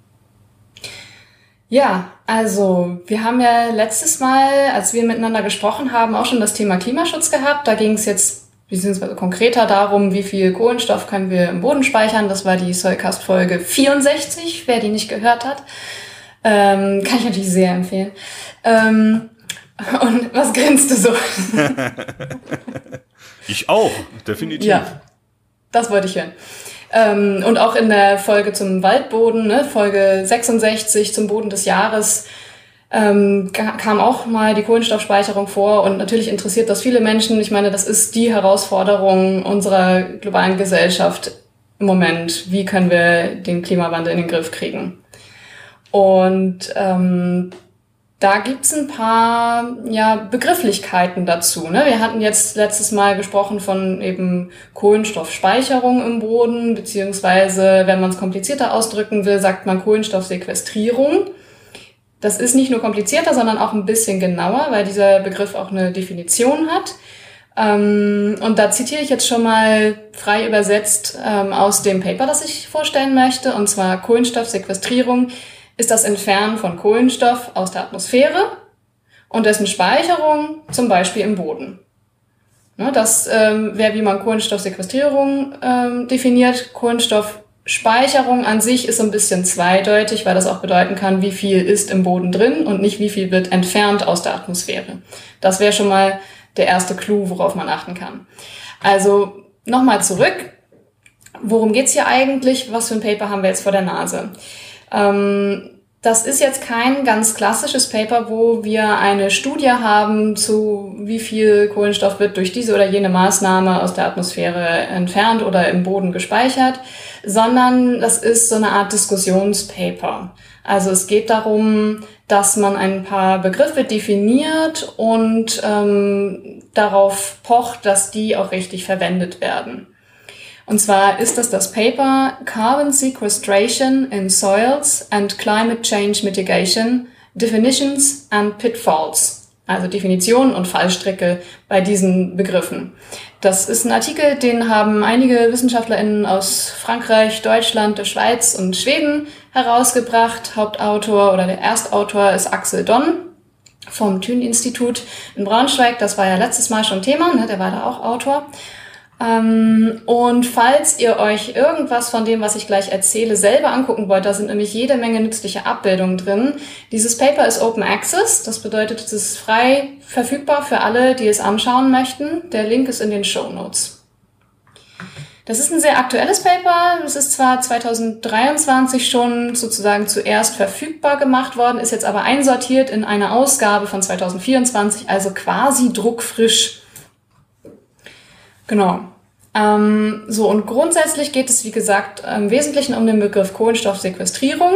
Ja, also wir haben ja letztes Mal, als wir miteinander gesprochen haben, auch schon das Thema Klimaschutz gehabt. Da ging es jetzt beziehungsweise konkreter darum, wie viel Kohlenstoff können wir im Boden speichern. Das war die Soilcast-Folge 64, wer die nicht gehört hat. Ähm, kann ich natürlich sehr empfehlen. Ähm, und was grinst du so? Ich auch, definitiv. Ja, das wollte ich hören. Ähm, und auch in der Folge zum Waldboden, ne, Folge 66 zum Boden des Jahres, ähm, kam auch mal die Kohlenstoffspeicherung vor und natürlich interessiert das viele Menschen. Ich meine, das ist die Herausforderung unserer globalen Gesellschaft im Moment. Wie können wir den Klimawandel in den Griff kriegen? Und ähm, da gibt's ein paar ja, Begrifflichkeiten dazu. Ne? Wir hatten jetzt letztes Mal gesprochen von eben Kohlenstoffspeicherung im Boden, beziehungsweise, wenn man es komplizierter ausdrücken will, sagt man Kohlenstoffsequestrierung. Das ist nicht nur komplizierter, sondern auch ein bisschen genauer, weil dieser Begriff auch eine Definition hat. Ähm, und da zitiere ich jetzt schon mal frei übersetzt ähm, aus dem Paper, das ich vorstellen möchte, und zwar Kohlenstoffsequestrierung ist das Entfernen von Kohlenstoff aus der Atmosphäre und dessen Speicherung zum Beispiel im Boden. Ne, das ähm, wäre, wie man Kohlenstoffsequestrierung definiert. Kohlenstoffspeicherung an sich ist so ein bisschen zweideutig, weil das auch bedeuten kann, wie viel ist im Boden drin und nicht wie viel wird entfernt aus der Atmosphäre. Das wäre schon mal der erste Clou, worauf man achten kann. Also nochmal zurück. Worum geht's hier eigentlich? Was für ein Paper haben wir jetzt vor der Nase? Ähm, das ist jetzt kein ganz klassisches Paper, wo wir eine Studie haben zu wie viel Kohlenstoff wird durch diese oder jene Maßnahme aus der Atmosphäre entfernt oder im Boden gespeichert, sondern das ist so eine Art Diskussionspaper. Also es geht darum, dass man ein paar Begriffe definiert und ähm, darauf pocht, dass die auch richtig verwendet werden. Und zwar ist das das Paper Carbon Sequestration in Soils and Climate Change Mitigation, Definitions and Pitfalls. Also Definitionen und Fallstricke bei diesen Begriffen. Das ist ein Artikel, den haben einige WissenschaftlerInnen aus Frankreich, Deutschland, der Schweiz und Schweden herausgebracht. Hauptautor oder der Erstautor ist Axel Donn vom Thün-Institut in Braunschweig. Das war ja letztes Mal schon Thema, ne? der war da auch Autor. Ähm, und falls ihr euch irgendwas von dem, was ich gleich erzähle, selber angucken wollt, da sind nämlich jede Menge nützliche Abbildungen drin. Dieses Paper ist Open Access, das bedeutet, es ist frei verfügbar für alle, die es anschauen möchten. Der Link ist in den Show Notes. Das ist ein sehr aktuelles Paper. Es ist zwar 2023 schon sozusagen zuerst verfügbar gemacht worden, ist jetzt aber einsortiert in eine Ausgabe von 2024, also quasi druckfrisch. Genau. Ähm, so, und grundsätzlich geht es, wie gesagt, im Wesentlichen um den Begriff Kohlenstoffsequestrierung.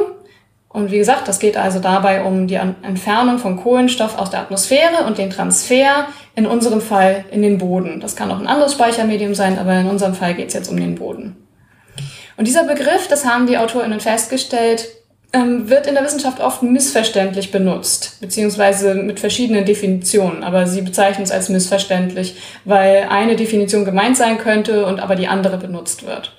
Und wie gesagt, das geht also dabei um die Entfernung von Kohlenstoff aus der Atmosphäre und den Transfer, in unserem Fall in den Boden. Das kann auch ein anderes Speichermedium sein, aber in unserem Fall geht es jetzt um den Boden. Und dieser Begriff, das haben die AutorInnen festgestellt, ähm, wird in der Wissenschaft oft missverständlich benutzt, beziehungsweise mit verschiedenen Definitionen, aber sie bezeichnen es als missverständlich, weil eine Definition gemeint sein könnte und aber die andere benutzt wird.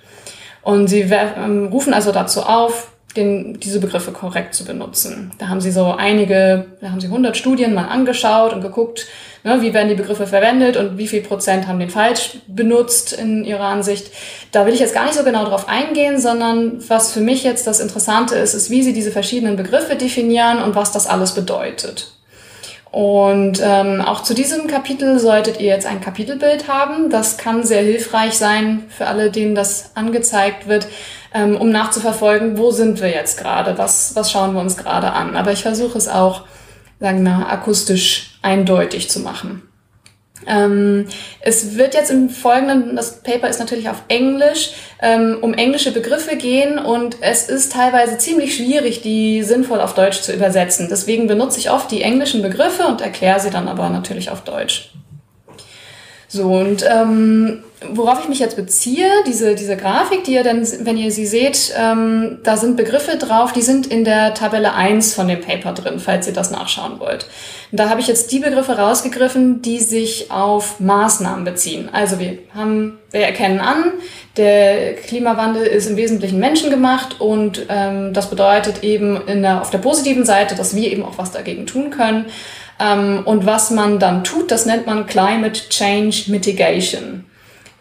Und sie ähm, rufen also dazu auf, den, diese Begriffe korrekt zu benutzen. Da haben sie so einige, da haben sie 100 Studien mal angeschaut und geguckt, Ne, wie werden die Begriffe verwendet und wie viel Prozent haben den falsch benutzt in ihrer Ansicht. Da will ich jetzt gar nicht so genau drauf eingehen, sondern was für mich jetzt das Interessante ist, ist, wie sie diese verschiedenen Begriffe definieren und was das alles bedeutet. Und ähm, auch zu diesem Kapitel solltet ihr jetzt ein Kapitelbild haben. Das kann sehr hilfreich sein für alle, denen das angezeigt wird, ähm, um nachzuverfolgen, wo sind wir jetzt gerade, was, was schauen wir uns gerade an. Aber ich versuche es auch sagen wir, akustisch eindeutig zu machen. Ähm, es wird jetzt im Folgenden, das Paper ist natürlich auf Englisch, ähm, um englische Begriffe gehen und es ist teilweise ziemlich schwierig, die sinnvoll auf Deutsch zu übersetzen. Deswegen benutze ich oft die englischen Begriffe und erkläre sie dann aber natürlich auf Deutsch. So, und ähm, worauf ich mich jetzt beziehe, diese, diese Grafik, die ihr dann, wenn ihr sie seht, ähm, da sind Begriffe drauf, die sind in der Tabelle 1 von dem Paper drin, falls ihr das nachschauen wollt. Und da habe ich jetzt die Begriffe rausgegriffen, die sich auf Maßnahmen beziehen. Also wir haben, wir erkennen an, der Klimawandel ist im Wesentlichen menschengemacht und ähm, das bedeutet eben in der, auf der positiven Seite, dass wir eben auch was dagegen tun können. Ähm, und was man dann tut, das nennt man Climate Change Mitigation.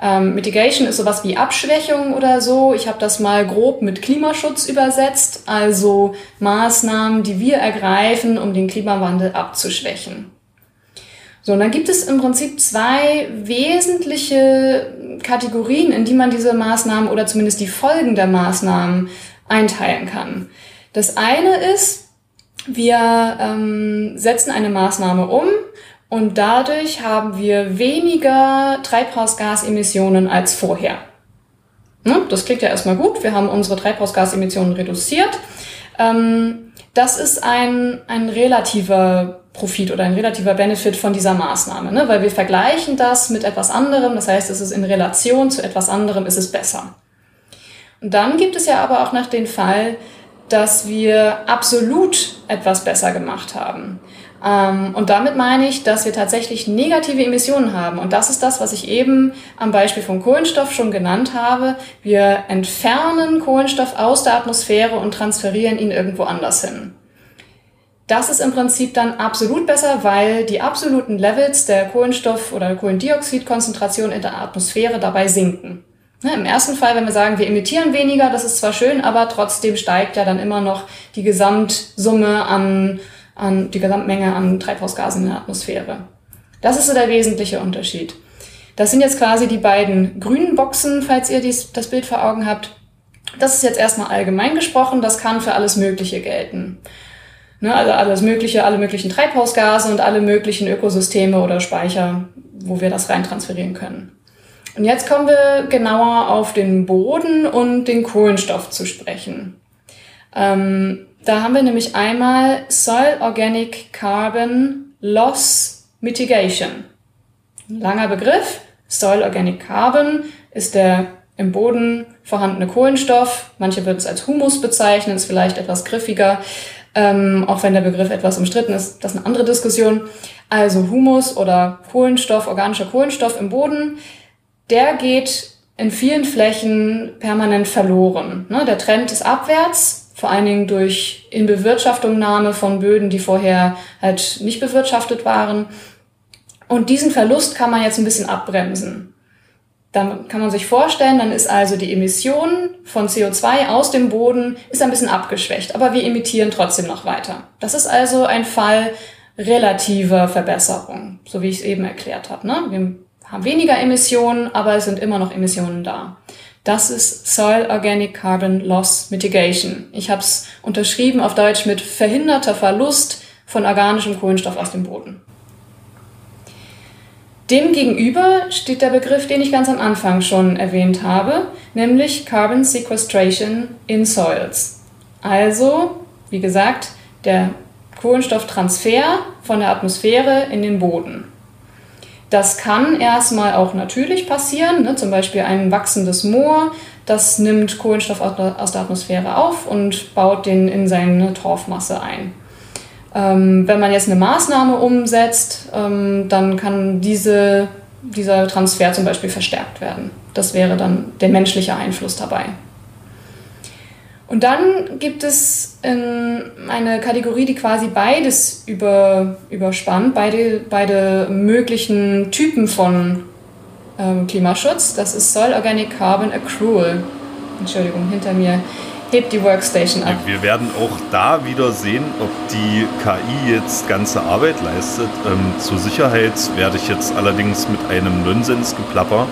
Ähm, Mitigation ist sowas wie Abschwächung oder so. Ich habe das mal grob mit Klimaschutz übersetzt, also Maßnahmen, die wir ergreifen, um den Klimawandel abzuschwächen. So, und dann gibt es im Prinzip zwei wesentliche Kategorien, in die man diese Maßnahmen oder zumindest die Folgen der Maßnahmen einteilen kann. Das eine ist, wir ähm, setzen eine Maßnahme um und dadurch haben wir weniger Treibhausgasemissionen als vorher. Ne? Das klingt ja erstmal gut. Wir haben unsere Treibhausgasemissionen reduziert. Ähm, das ist ein, ein relativer Profit oder ein relativer Benefit von dieser Maßnahme, ne? weil wir vergleichen das mit etwas anderem. Das heißt, es ist in Relation zu etwas anderem, ist es besser. Und dann gibt es ja aber auch noch den Fall, dass wir absolut etwas besser gemacht haben. Ähm, und damit meine ich, dass wir tatsächlich negative Emissionen haben. Und das ist das, was ich eben am Beispiel von Kohlenstoff schon genannt habe. Wir entfernen Kohlenstoff aus der Atmosphäre und transferieren ihn irgendwo anders hin. Das ist im Prinzip dann absolut besser, weil die absoluten Levels der Kohlenstoff- oder Kohlendioxidkonzentration in der Atmosphäre dabei sinken. Ne, Im ersten Fall, wenn wir sagen, wir emittieren weniger, das ist zwar schön, aber trotzdem steigt ja dann immer noch die Gesamtsumme an, an die Gesamtmenge an Treibhausgasen in der Atmosphäre. Das ist so der wesentliche Unterschied. Das sind jetzt quasi die beiden grünen Boxen, falls ihr dies, das Bild vor Augen habt. Das ist jetzt erstmal allgemein gesprochen, das kann für alles Mögliche gelten. Ne, also alles Mögliche, alle möglichen Treibhausgase und alle möglichen Ökosysteme oder Speicher, wo wir das rein transferieren können. Und jetzt kommen wir genauer auf den Boden und den Kohlenstoff zu sprechen. Ähm, da haben wir nämlich einmal Soil Organic Carbon Loss Mitigation. Langer Begriff. Soil Organic Carbon ist der im Boden vorhandene Kohlenstoff. Manche würden es als Humus bezeichnen, ist vielleicht etwas griffiger. Ähm, auch wenn der Begriff etwas umstritten ist, das ist eine andere Diskussion. Also Humus oder Kohlenstoff, organischer Kohlenstoff im Boden der geht in vielen Flächen permanent verloren. Ne? Der Trend ist abwärts, vor allen Dingen durch Inbewirtschaftungnahme von Böden, die vorher halt nicht bewirtschaftet waren. Und diesen Verlust kann man jetzt ein bisschen abbremsen. Dann kann man sich vorstellen, dann ist also die Emission von CO2 aus dem Boden ist ein bisschen abgeschwächt, aber wir emittieren trotzdem noch weiter. Das ist also ein Fall relativer Verbesserung, so wie ich es eben erklärt habe. Ne? Wir haben weniger Emissionen, aber es sind immer noch Emissionen da. Das ist Soil Organic Carbon Loss Mitigation. Ich habe es unterschrieben auf Deutsch mit verhinderter Verlust von organischem Kohlenstoff aus dem Boden. Demgegenüber steht der Begriff, den ich ganz am Anfang schon erwähnt habe, nämlich Carbon Sequestration in Soils. Also, wie gesagt, der Kohlenstofftransfer von der Atmosphäre in den Boden. Das kann erstmal auch natürlich passieren, ne? zum Beispiel ein wachsendes Moor, das nimmt Kohlenstoff aus der Atmosphäre auf und baut den in seine Torfmasse ein. Ähm, wenn man jetzt eine Maßnahme umsetzt, ähm, dann kann diese, dieser Transfer zum Beispiel verstärkt werden. Das wäre dann der menschliche Einfluss dabei. Und dann gibt es eine Kategorie, die quasi beides über, überspannt, beide, beide möglichen Typen von ähm, Klimaschutz. Das ist Soil Organic Carbon Accrual. Entschuldigung, hinter mir hebt die Workstation ab. Wir werden auch da wieder sehen, ob die KI jetzt ganze Arbeit leistet. Ähm, zur Sicherheit werde ich jetzt allerdings mit einem Nonsensgeplapper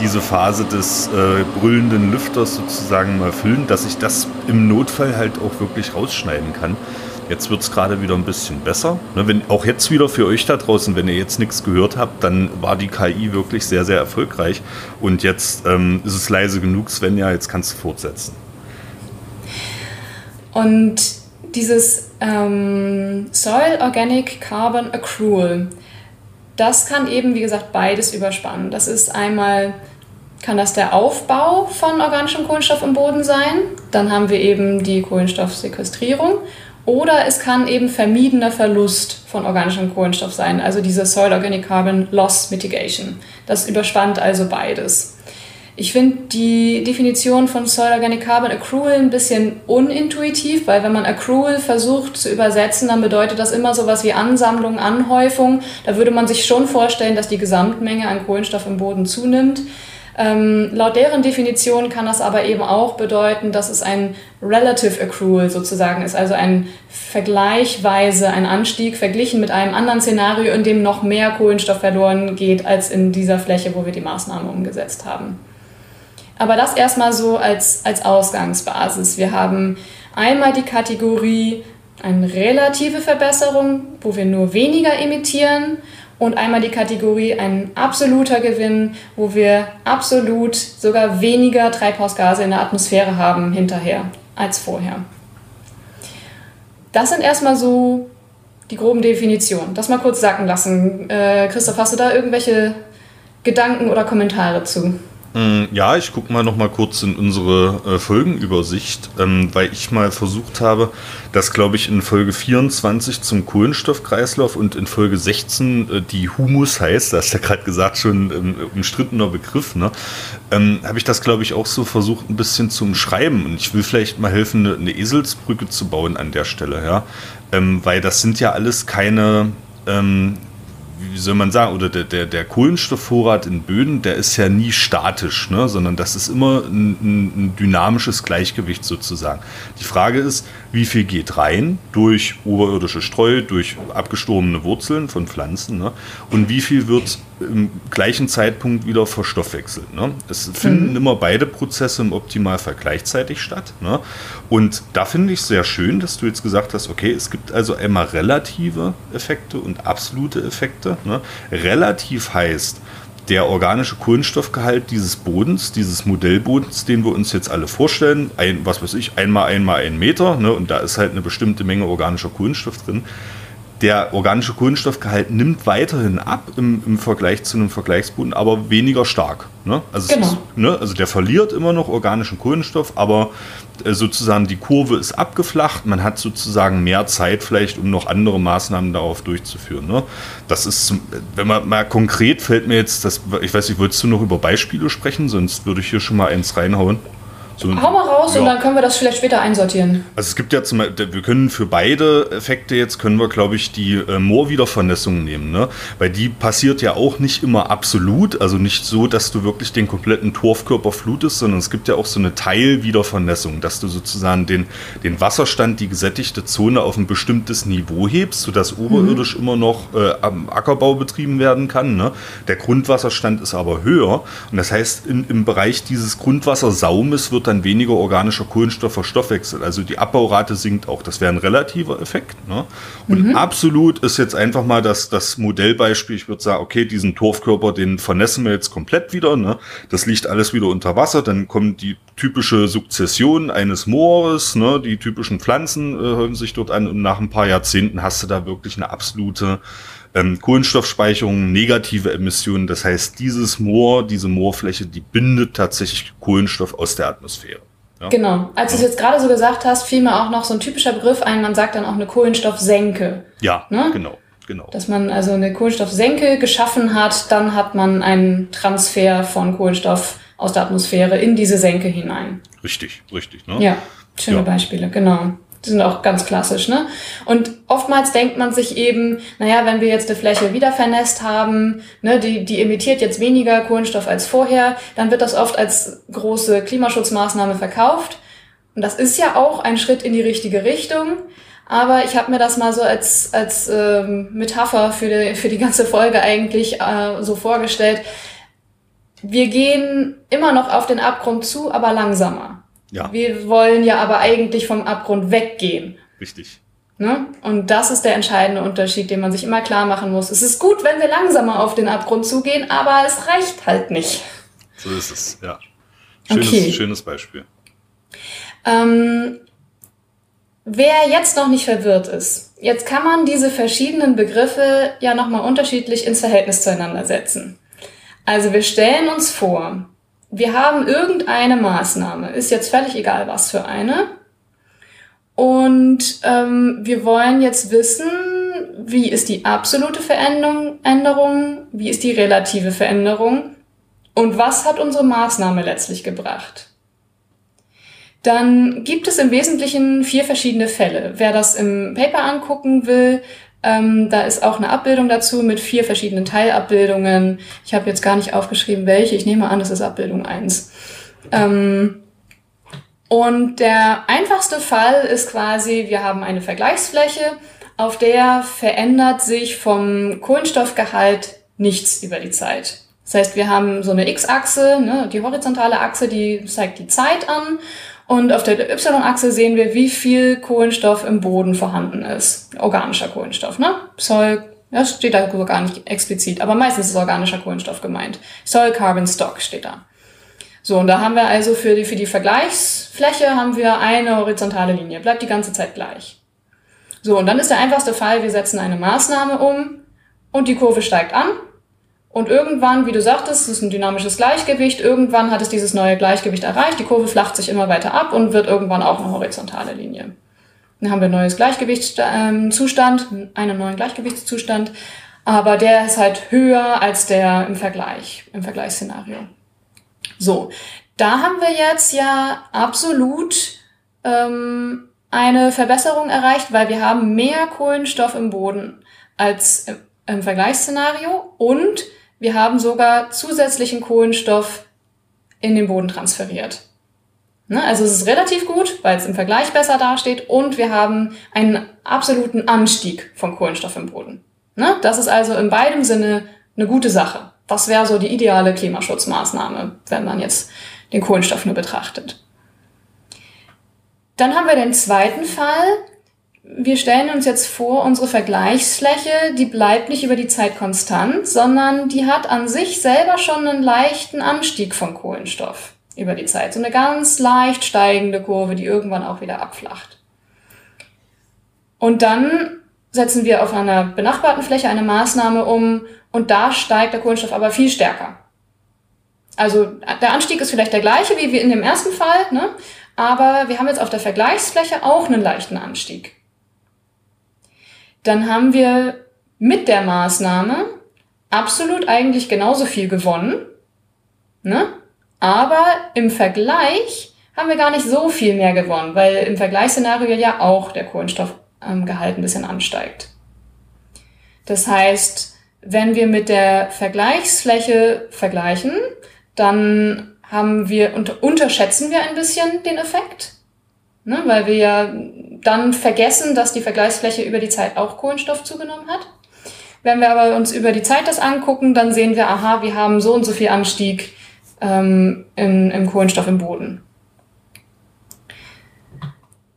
diese Phase des äh, brüllenden Lüfters sozusagen mal füllen, dass ich das im Notfall halt auch wirklich rausschneiden kann. Jetzt wird es gerade wieder ein bisschen besser. Ne, wenn, auch jetzt wieder für euch da draußen, wenn ihr jetzt nichts gehört habt, dann war die KI wirklich sehr, sehr erfolgreich. Und jetzt ähm, ist es leise genug, Svenja, jetzt kannst du fortsetzen. Und dieses ähm, Soil Organic Carbon Accrual, das kann eben, wie gesagt, beides überspannen. Das ist einmal, kann das der Aufbau von organischem Kohlenstoff im Boden sein, dann haben wir eben die Kohlenstoffsequestrierung oder es kann eben vermiedener Verlust von organischem Kohlenstoff sein, also diese Soil Organic Carbon Loss Mitigation. Das überspannt also beides. Ich finde die Definition von Soil Organic Carbon Accrual ein bisschen unintuitiv, weil wenn man Accrual versucht zu übersetzen, dann bedeutet das immer sowas wie Ansammlung, Anhäufung. Da würde man sich schon vorstellen, dass die Gesamtmenge an Kohlenstoff im Boden zunimmt. Ähm, laut deren Definition kann das aber eben auch bedeuten, dass es ein Relative Accrual sozusagen ist, also ein vergleichweise ein Anstieg verglichen mit einem anderen Szenario, in dem noch mehr Kohlenstoff verloren geht als in dieser Fläche, wo wir die Maßnahme umgesetzt haben. Aber das erstmal so als, als Ausgangsbasis. Wir haben einmal die Kategorie eine relative Verbesserung, wo wir nur weniger emittieren und einmal die Kategorie ein absoluter Gewinn, wo wir absolut sogar weniger Treibhausgase in der Atmosphäre haben hinterher als vorher. Das sind erstmal so die groben Definitionen. Das mal kurz sacken lassen. Äh, Christoph, hast du da irgendwelche Gedanken oder Kommentare zu? Mm, ja, ich gucke mal noch mal kurz in unsere äh, Folgenübersicht, ähm, weil ich mal versucht habe, das glaube ich in Folge 24 zum Kohlenstoffkreislauf und in Folge 16 äh, die Humus heißt, das ist ja gerade gesagt schon ähm, umstrittener Begriff, ne? ähm, habe ich das glaube ich auch so versucht ein bisschen zu umschreiben und ich will vielleicht mal helfen, eine, eine Eselsbrücke zu bauen an der Stelle, ja, ähm, weil das sind ja alles keine ähm, wie soll man sagen, oder der, der, der Kohlenstoffvorrat in Böden, der ist ja nie statisch, ne? sondern das ist immer ein, ein, dynamisches Gleichgewicht sozusagen. Die Frage ist, wie viel geht rein durch oberirdische Streu, durch abgestorbene Wurzeln von Pflanzen ne? und wie viel wird im gleichen Zeitpunkt wieder verstoffwechselt. Ne? Es finden mhm. immer beide Prozesse im Optimalfall gleichzeitig statt. Ne? Und da finde ich sehr schön, dass du jetzt gesagt hast, okay, es gibt also einmal relative Effekte und absolute Effekte. Ne? Relativ heißt, der organische Kohlenstoffgehalt dieses Bodens, dieses Modellbodens, den wir uns jetzt alle vorstellen, ein, was weiß ich, einmal einmal ein Meter, ne, und da ist halt eine bestimmte Menge organischer Kohlenstoff drin, der organische Kohlenstoffgehalt nimmt weiterhin ab im, im Vergleich zu einem Vergleichsboden, aber weniger stark. Ne? Also, genau. ist, ne? also der verliert immer noch organischen Kohlenstoff, aber äh, sozusagen die Kurve ist abgeflacht. Man hat sozusagen mehr Zeit vielleicht, um noch andere Maßnahmen darauf durchzuführen. Ne? Das ist, wenn man mal konkret fällt mir jetzt, das, ich weiß nicht, wolltest du noch über Beispiele sprechen? Sonst würde ich hier schon mal eins reinhauen. So, Hau mal raus ja. und dann können wir das vielleicht später einsortieren. Also es gibt ja zum Beispiel, wir können für beide Effekte jetzt, können wir glaube ich die äh, Moorwiedervernässung nehmen, ne? Weil die passiert ja auch nicht immer absolut, also nicht so, dass du wirklich den kompletten Torfkörper flutest, sondern es gibt ja auch so eine Teilwiedervernässung, dass du sozusagen den, den Wasserstand, die gesättigte Zone auf ein bestimmtes Niveau hebst, sodass oberirdisch immer noch äh, am Ackerbau betrieben werden kann. Ne? Der Grundwasserstand ist aber höher und das heißt, in, im Bereich dieses Grundwassersaumes wird dann weniger organischer Kohlenstoff verstoffwechselt. Also die Abbaurate sinkt auch. Das wäre ein relativer Effekt. Ne? Und absolut ist jetzt einfach mal das, das Modellbeispiel. Ich würde sagen, okay, diesen Torfkörper, den vernässen wir jetzt komplett wieder. Ne? Das liegt alles wieder unter Wasser. Dann kommt die typische Sukzession eines Moores. Ne? Die typischen Pflanzen äh, hören sich dort an. Und nach ein paar Jahrzehnten hast du da wirklich eine absolute ähm, Kohlenstoffspeicherung, negative Emissionen. Das heißt, dieses Moor, diese Moorfläche, die bindet tatsächlich Kohlenstoff aus der Atmosphäre. Ja? Genau. Als du es jetzt gerade so gesagt hast, fiel mir auch noch so ein typischer Begriff ein, man sagt dann auch eine Kohlenstoffsenke. Ja, Ne? genau, genau. Dass man also eine Kohlenstoffsenke geschaffen hat, dann hat man einen Transfer von Kohlenstoff aus der Atmosphäre in diese Senke hinein. Richtig, richtig. Ne? Ja, schöne Ja. Beispiele, genau. Die sind auch ganz klassisch, ne? Und oftmals denkt man sich eben, naja, wenn wir jetzt eine Fläche wieder vernässt haben, ne, die, die emittiert jetzt weniger Kohlenstoff als vorher, dann wird das oft als große Klimaschutzmaßnahme verkauft. Und das ist ja auch ein Schritt in die richtige Richtung. Aber ich habe mir das mal so als, als ähm, Metapher für die, für die ganze Folge eigentlich äh, so vorgestellt. Wir gehen immer noch auf den Abgrund zu, aber langsamer. Ja, Wir wollen ja aber eigentlich vom Abgrund weggehen. richtig. Ne? Und das ist der entscheidende Unterschied, den man sich immer klar machen muss. Es ist gut, wenn wir langsamer auf den Abgrund zugehen, aber es reicht halt nicht. So ist es, ja. Schönes, Okay. schönes Beispiel. Ähm, wer jetzt noch nicht verwirrt ist, jetzt kann man diese verschiedenen Begriffe ja nochmal unterschiedlich ins Verhältnis zueinander setzen. Also wir stellen uns vor, wir haben irgendeine Maßnahme, ist jetzt völlig egal was für eine, und ähm, wir wollen jetzt wissen, wie ist die absolute Veränderung, Änderung, wie ist die relative Veränderung und was hat unsere Maßnahme letztlich gebracht. Dann gibt es im Wesentlichen vier verschiedene Fälle. Wer das im Paper angucken will, ähm, da ist auch eine Abbildung dazu mit vier verschiedenen Teilabbildungen. Ich habe jetzt gar nicht aufgeschrieben, welche. Ich nehme an, das ist Abbildung 1. Ähm, und der einfachste Fall ist quasi, wir haben eine Vergleichsfläche, auf der verändert sich vom Kohlenstoffgehalt nichts über die Zeit. Das heißt, wir haben so eine X-Achse, ne, die horizontale Achse, die zeigt die Zeit an. Und auf der Y-Achse sehen wir, wie viel Kohlenstoff im Boden vorhanden ist. Organischer Kohlenstoff, ne? Soil, das steht da gar nicht explizit, aber meistens ist organischer Kohlenstoff gemeint. Soil Carbon Stock steht da. So, und da haben wir also für die, für die Vergleichsfläche haben wir eine horizontale Linie, bleibt die ganze Zeit gleich. So, und dann ist der einfachste Fall, wir setzen eine Maßnahme um und die Kurve steigt an. Und irgendwann, wie du sagtest, es ist ein dynamisches Gleichgewicht, irgendwann hat es dieses neue Gleichgewicht erreicht, die Kurve flacht sich immer weiter ab und wird irgendwann auch eine horizontale Linie. Dann haben wir ein neues Gleichgewichtszustand, einen neuen Gleichgewichtszustand, aber der ist halt höher als der im Vergleich, im Vergleichsszenario. So, da haben wir jetzt ja absolut ähm, eine Verbesserung erreicht, weil wir haben mehr Kohlenstoff im Boden als im, Vergleichsszenario und wir haben sogar zusätzlichen Kohlenstoff in den Boden transferiert. Ne? Also es ist relativ gut, weil es im Vergleich besser dasteht und wir haben einen absoluten Anstieg von Kohlenstoff im Boden. Ne? Das ist also in beidem Sinne eine gute Sache. Das wäre so die ideale Klimaschutzmaßnahme, wenn man jetzt den Kohlenstoff nur betrachtet. Dann haben wir den zweiten Fall. Wir stellen uns jetzt vor, unsere Vergleichsfläche, die bleibt nicht über die Zeit konstant, sondern die hat an sich selber schon einen leichten Anstieg von Kohlenstoff über die Zeit. So eine ganz leicht steigende Kurve, die irgendwann auch wieder abflacht. Und dann setzen wir auf einer benachbarten Fläche eine Maßnahme um und da steigt der Kohlenstoff aber viel stärker. Also der Anstieg ist vielleicht der gleiche wie in dem ersten Fall, ne? aber wir haben jetzt auf der Vergleichsfläche auch einen leichten Anstieg. Dann haben wir mit der Maßnahme absolut eigentlich genauso viel gewonnen, ne? aber im Vergleich haben wir gar nicht so viel mehr gewonnen, weil im Vergleichsszenario ja auch der Kohlenstoffgehalt ein bisschen ansteigt. Das heißt, wenn wir mit der Vergleichsfläche vergleichen, dann haben wir, unterschätzen wir ein bisschen den Effekt, ne, weil wir ja dann vergessen, dass die Vergleichsfläche über die Zeit auch Kohlenstoff zugenommen hat. Wenn wir aber uns über die Zeit das angucken, dann sehen wir, aha, wir haben so und so viel Anstieg ähm, im, im Kohlenstoff im Boden.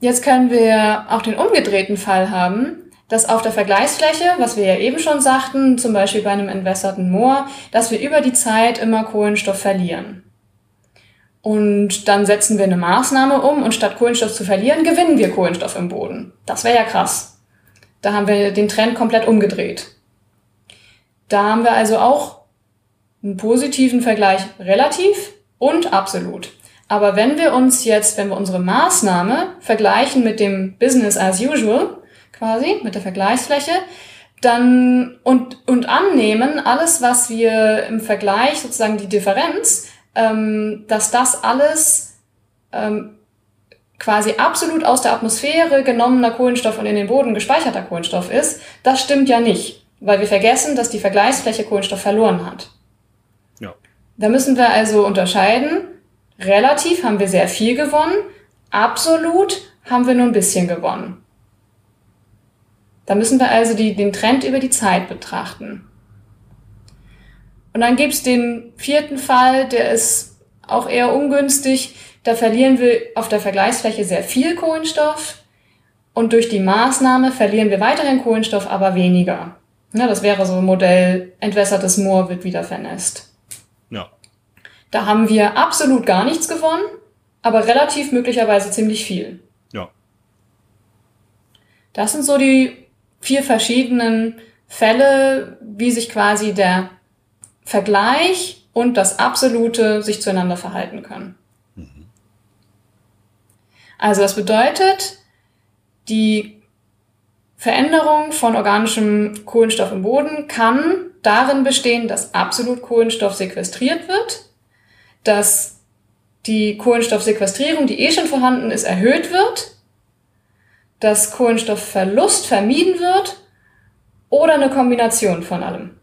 Jetzt können wir auch den umgedrehten Fall haben, dass auf der Vergleichsfläche, was wir ja eben schon sagten, zum Beispiel bei einem entwässerten Moor, dass wir über die Zeit immer Kohlenstoff verlieren. Und dann setzen wir eine Maßnahme um und statt Kohlenstoff zu verlieren, gewinnen wir Kohlenstoff im Boden. Das wäre ja krass. Da haben wir den Trend komplett umgedreht. Da haben wir also auch einen positiven Vergleich relativ und absolut. Aber wenn wir uns jetzt, wenn wir unsere Maßnahme vergleichen mit dem Business as usual, quasi, mit der Vergleichsfläche, dann und, und annehmen, alles, was wir im Vergleich, sozusagen die Differenz, ähm, dass das alles ähm, quasi absolut aus der Atmosphäre genommener Kohlenstoff und in den Boden gespeicherter Kohlenstoff ist, das stimmt ja nicht, weil wir vergessen, dass die Vergleichsfläche Kohlenstoff verloren hat. Ja. Da müssen wir also unterscheiden, Relativ haben wir sehr viel gewonnen, absolut haben wir nur ein bisschen gewonnen. Da müssen wir also die, den Trend über die Zeit betrachten. Und dann gibt's den vierten Fall, der ist auch eher ungünstig. Da verlieren wir auf der Vergleichsfläche sehr viel Kohlenstoff und durch die Maßnahme verlieren wir weiterhin Kohlenstoff, aber weniger. Ja, das wäre so ein Modell, entwässertes Moor wird wieder vernässt. Da haben wir absolut gar nichts gewonnen, aber relativ möglicherweise ziemlich viel. Ja. Das sind so die vier verschiedenen Fälle, wie sich quasi der Vergleich und das Absolute sich zueinander verhalten können. Mhm. Also das bedeutet, die Veränderung von organischem Kohlenstoff im Boden kann darin bestehen, dass absolut Kohlenstoff sequestriert wird dass die Kohlenstoffsequestrierung, die eh schon vorhanden ist, erhöht wird, dass Kohlenstoffverlust vermieden wird oder eine Kombination von allem.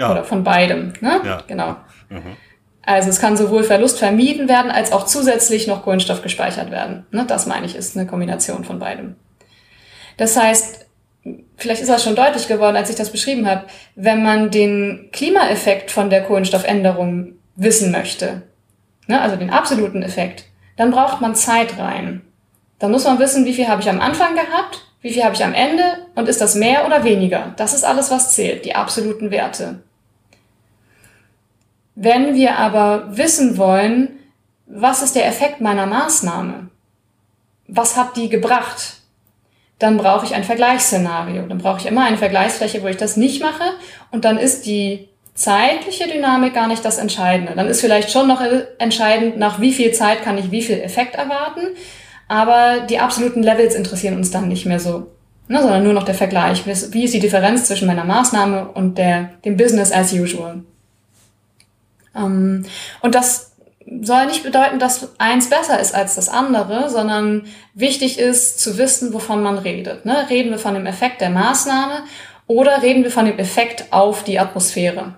Ja. Oder von beidem. Ne? Ja. Genau. Mhm. Also es kann sowohl Verlust vermieden werden, als auch zusätzlich noch Kohlenstoff gespeichert werden. Ne? Das meine ich, ist eine Kombination von beidem. Das heißt, vielleicht ist das schon deutlich geworden, als ich das beschrieben habe, wenn man den Klimaeffekt von der Kohlenstoffänderung wissen möchte, ne, also den absoluten Effekt, dann braucht man Zeit rein. Dann muss man wissen, wie viel habe ich am Anfang gehabt, wie viel habe ich am Ende und ist das mehr oder weniger. Das ist alles, was zählt, die absoluten Werte. Wenn wir aber wissen wollen, was ist der Effekt meiner Maßnahme? Was hat die gebracht? Dann brauche ich ein Vergleichsszenario. Dann brauche ich immer eine Vergleichsfläche, wo ich das nicht mache. Und dann ist die zeitliche Dynamik gar nicht das Entscheidende. Dann ist vielleicht schon noch entscheidend, nach wie viel Zeit kann ich wie viel Effekt erwarten, aber die absoluten Levels interessieren uns dann nicht mehr so, ne, sondern nur noch der Vergleich. Wie ist die Differenz zwischen meiner Maßnahme und der, dem Business as usual? Ähm, und das soll nicht bedeuten, dass eins besser ist als das andere, sondern wichtig ist zu wissen, wovon man redet. Ne? Reden wir von dem Effekt der Maßnahme oder reden wir von dem Effekt auf die Atmosphäre?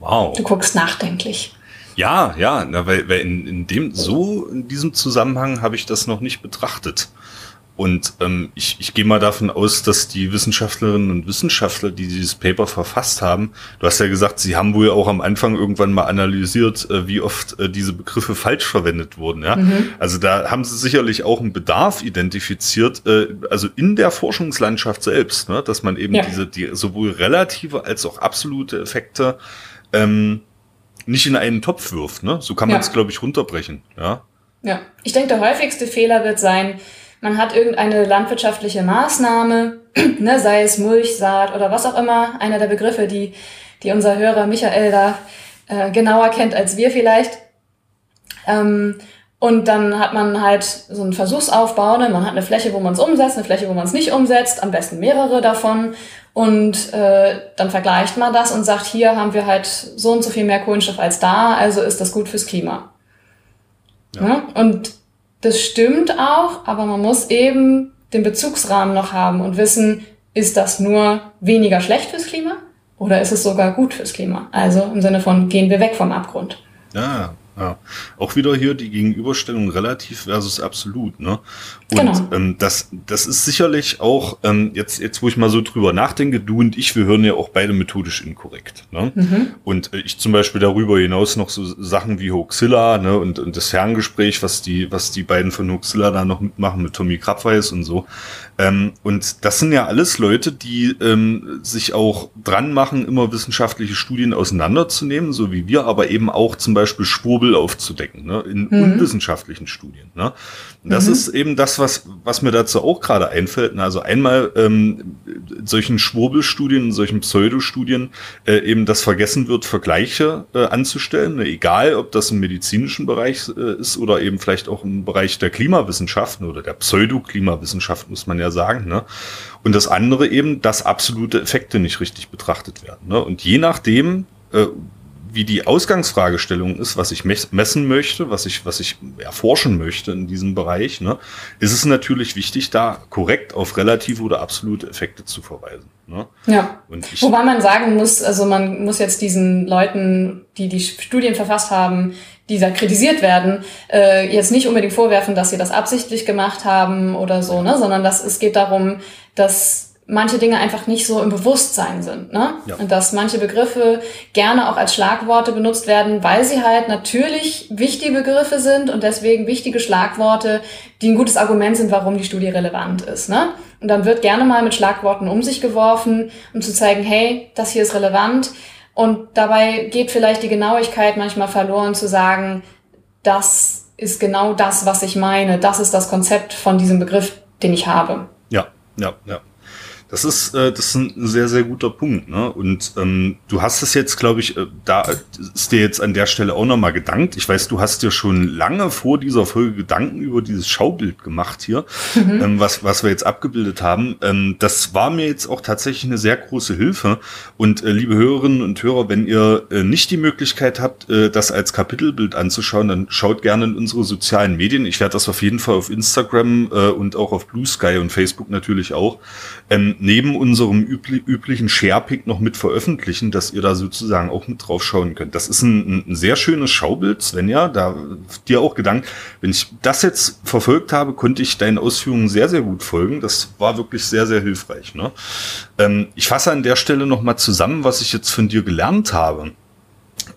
Wow. Du guckst nachdenklich. Ja, ja, na, weil, weil in, in dem so in diesem Zusammenhang habe ich das noch nicht betrachtet. Und ähm, ich, ich gehe mal davon aus, dass die Wissenschaftlerinnen und Wissenschaftler, die dieses Paper verfasst haben, du hast ja gesagt, sie haben wohl auch am Anfang irgendwann mal analysiert, äh, wie oft äh, diese Begriffe falsch verwendet wurden. Ja? Mhm. Also da haben sie sicherlich auch einen Bedarf identifiziert, äh, also in der Forschungslandschaft selbst, ne? dass man eben ja. diese die sowohl relative als auch absolute Effekte ähm, nicht in einen Topf wirft. Ne? So kann man es, ja. glaube ich, runterbrechen. Ja. Ja, ich denke, der häufigste Fehler wird sein, man hat irgendeine landwirtschaftliche Maßnahme, ne, sei es Mulch, Saat oder was auch immer, einer der Begriffe, die, die unser Hörer Michael da äh, genauer kennt als wir vielleicht. Ähm, Und dann hat man halt so einen Versuchsaufbau. Ne? Man hat eine Fläche, wo man es umsetzt, eine Fläche, wo man es nicht umsetzt, am besten mehrere davon. Und äh, dann vergleicht man das und sagt, hier haben wir halt so und so viel mehr Kohlenstoff als da, also ist das gut fürs Klima. Ja. ja? Und das stimmt auch, aber man muss eben den Bezugsrahmen noch haben und wissen, ist das nur weniger schlecht fürs Klima oder ist es sogar gut fürs Klima? Also im Sinne von, gehen wir weg vom Abgrund. Ja, ja, auch wieder hier die Gegenüberstellung relativ versus absolut. Ne? Und genau. ähm, das, das ist sicherlich auch, ähm, jetzt, jetzt wo ich mal so drüber nachdenke, du und ich, wir hören ja auch beide methodisch inkorrekt. Ne? Mhm. Und äh, ich zum Beispiel darüber hinaus noch so Sachen wie Hoaxilla ne? und, und das Ferngespräch, was die, was die beiden von Hoaxilla da noch mitmachen mit Tommy Krabweis und so. Ähm, und das sind ja alles Leute, die ähm, sich auch dran machen, immer wissenschaftliche Studien auseinanderzunehmen, so wie wir, aber eben auch zum Beispiel Schwurbel aufzudecken, ne, in mhm. unwissenschaftlichen Studien. Ne? Das mhm. ist eben das, was, was mir dazu auch gerade einfällt. Also einmal ähm, solchen Schwurbelstudien, in solchen Pseudostudien äh, eben das vergessen wird, Vergleiche äh, anzustellen, ne? egal ob das im medizinischen Bereich äh, ist oder eben vielleicht auch im Bereich der Klimawissenschaften oder der Pseudoklimawissenschaft, muss man ja sagen. Ne? Und das andere eben, dass absolute Effekte nicht richtig betrachtet werden. Ne? Und je nachdem, äh, wie die Ausgangsfragestellung ist, was ich messen möchte, was ich, was ich erforschen möchte in diesem Bereich, ne, ist es natürlich wichtig, da korrekt auf relative oder absolute Effekte zu verweisen. Ne? Ja. Ich, Wobei man sagen muss, also man muss jetzt diesen Leuten, die die Studien verfasst haben, die da kritisiert werden, äh, jetzt nicht unbedingt vorwerfen, dass sie das absichtlich gemacht haben oder so, ne, sondern dass es geht darum, dass manche Dinge einfach nicht so im Bewusstsein sind. Ne? Ja. Und dass manche Begriffe gerne auch als Schlagworte benutzt werden, weil sie halt natürlich wichtige Begriffe sind und deswegen wichtige Schlagworte, die ein gutes Argument sind, warum die Studie relevant ist. Ne? Und dann wird gerne mal mit Schlagworten um sich geworfen, um zu zeigen, hey, das hier ist relevant. Und dabei geht vielleicht die Genauigkeit manchmal verloren zu sagen, das ist genau das, was ich meine. Das ist das Konzept von diesem Begriff, den ich habe. Ja, ja, ja. Das ist, äh, das ist ein sehr, sehr guter Punkt. Ne? Und ähm, du hast es jetzt, glaube ich, äh, da ist dir jetzt an der Stelle auch nochmal gedankt. Ich weiß, du hast dir schon lange vor dieser Folge Gedanken über dieses Schaubild gemacht hier, mhm. ähm, was, was wir jetzt abgebildet haben. Ähm, das war mir jetzt auch tatsächlich eine sehr große Hilfe. Und äh, liebe Hörerinnen und Hörer, wenn ihr äh, nicht die Möglichkeit habt, äh, das als Kapitelbild anzuschauen, dann schaut gerne in unsere sozialen Medien. Ich werde das auf jeden Fall auf Instagram äh, und auch auf Blue Sky und Facebook natürlich auch ähm, neben unserem übli üblichen Sharepick noch mit veröffentlichen, dass ihr da sozusagen auch mit drauf schauen könnt. Das ist ein, ein sehr schönes Schaubild, Svenja. Da dir auch gedankt, wenn ich das jetzt verfolgt habe, konnte ich deinen Ausführungen sehr, sehr gut folgen. Das war wirklich sehr, sehr hilfreich. Ne? Ähm, ich fasse an der Stelle nochmal zusammen, was ich jetzt von dir gelernt habe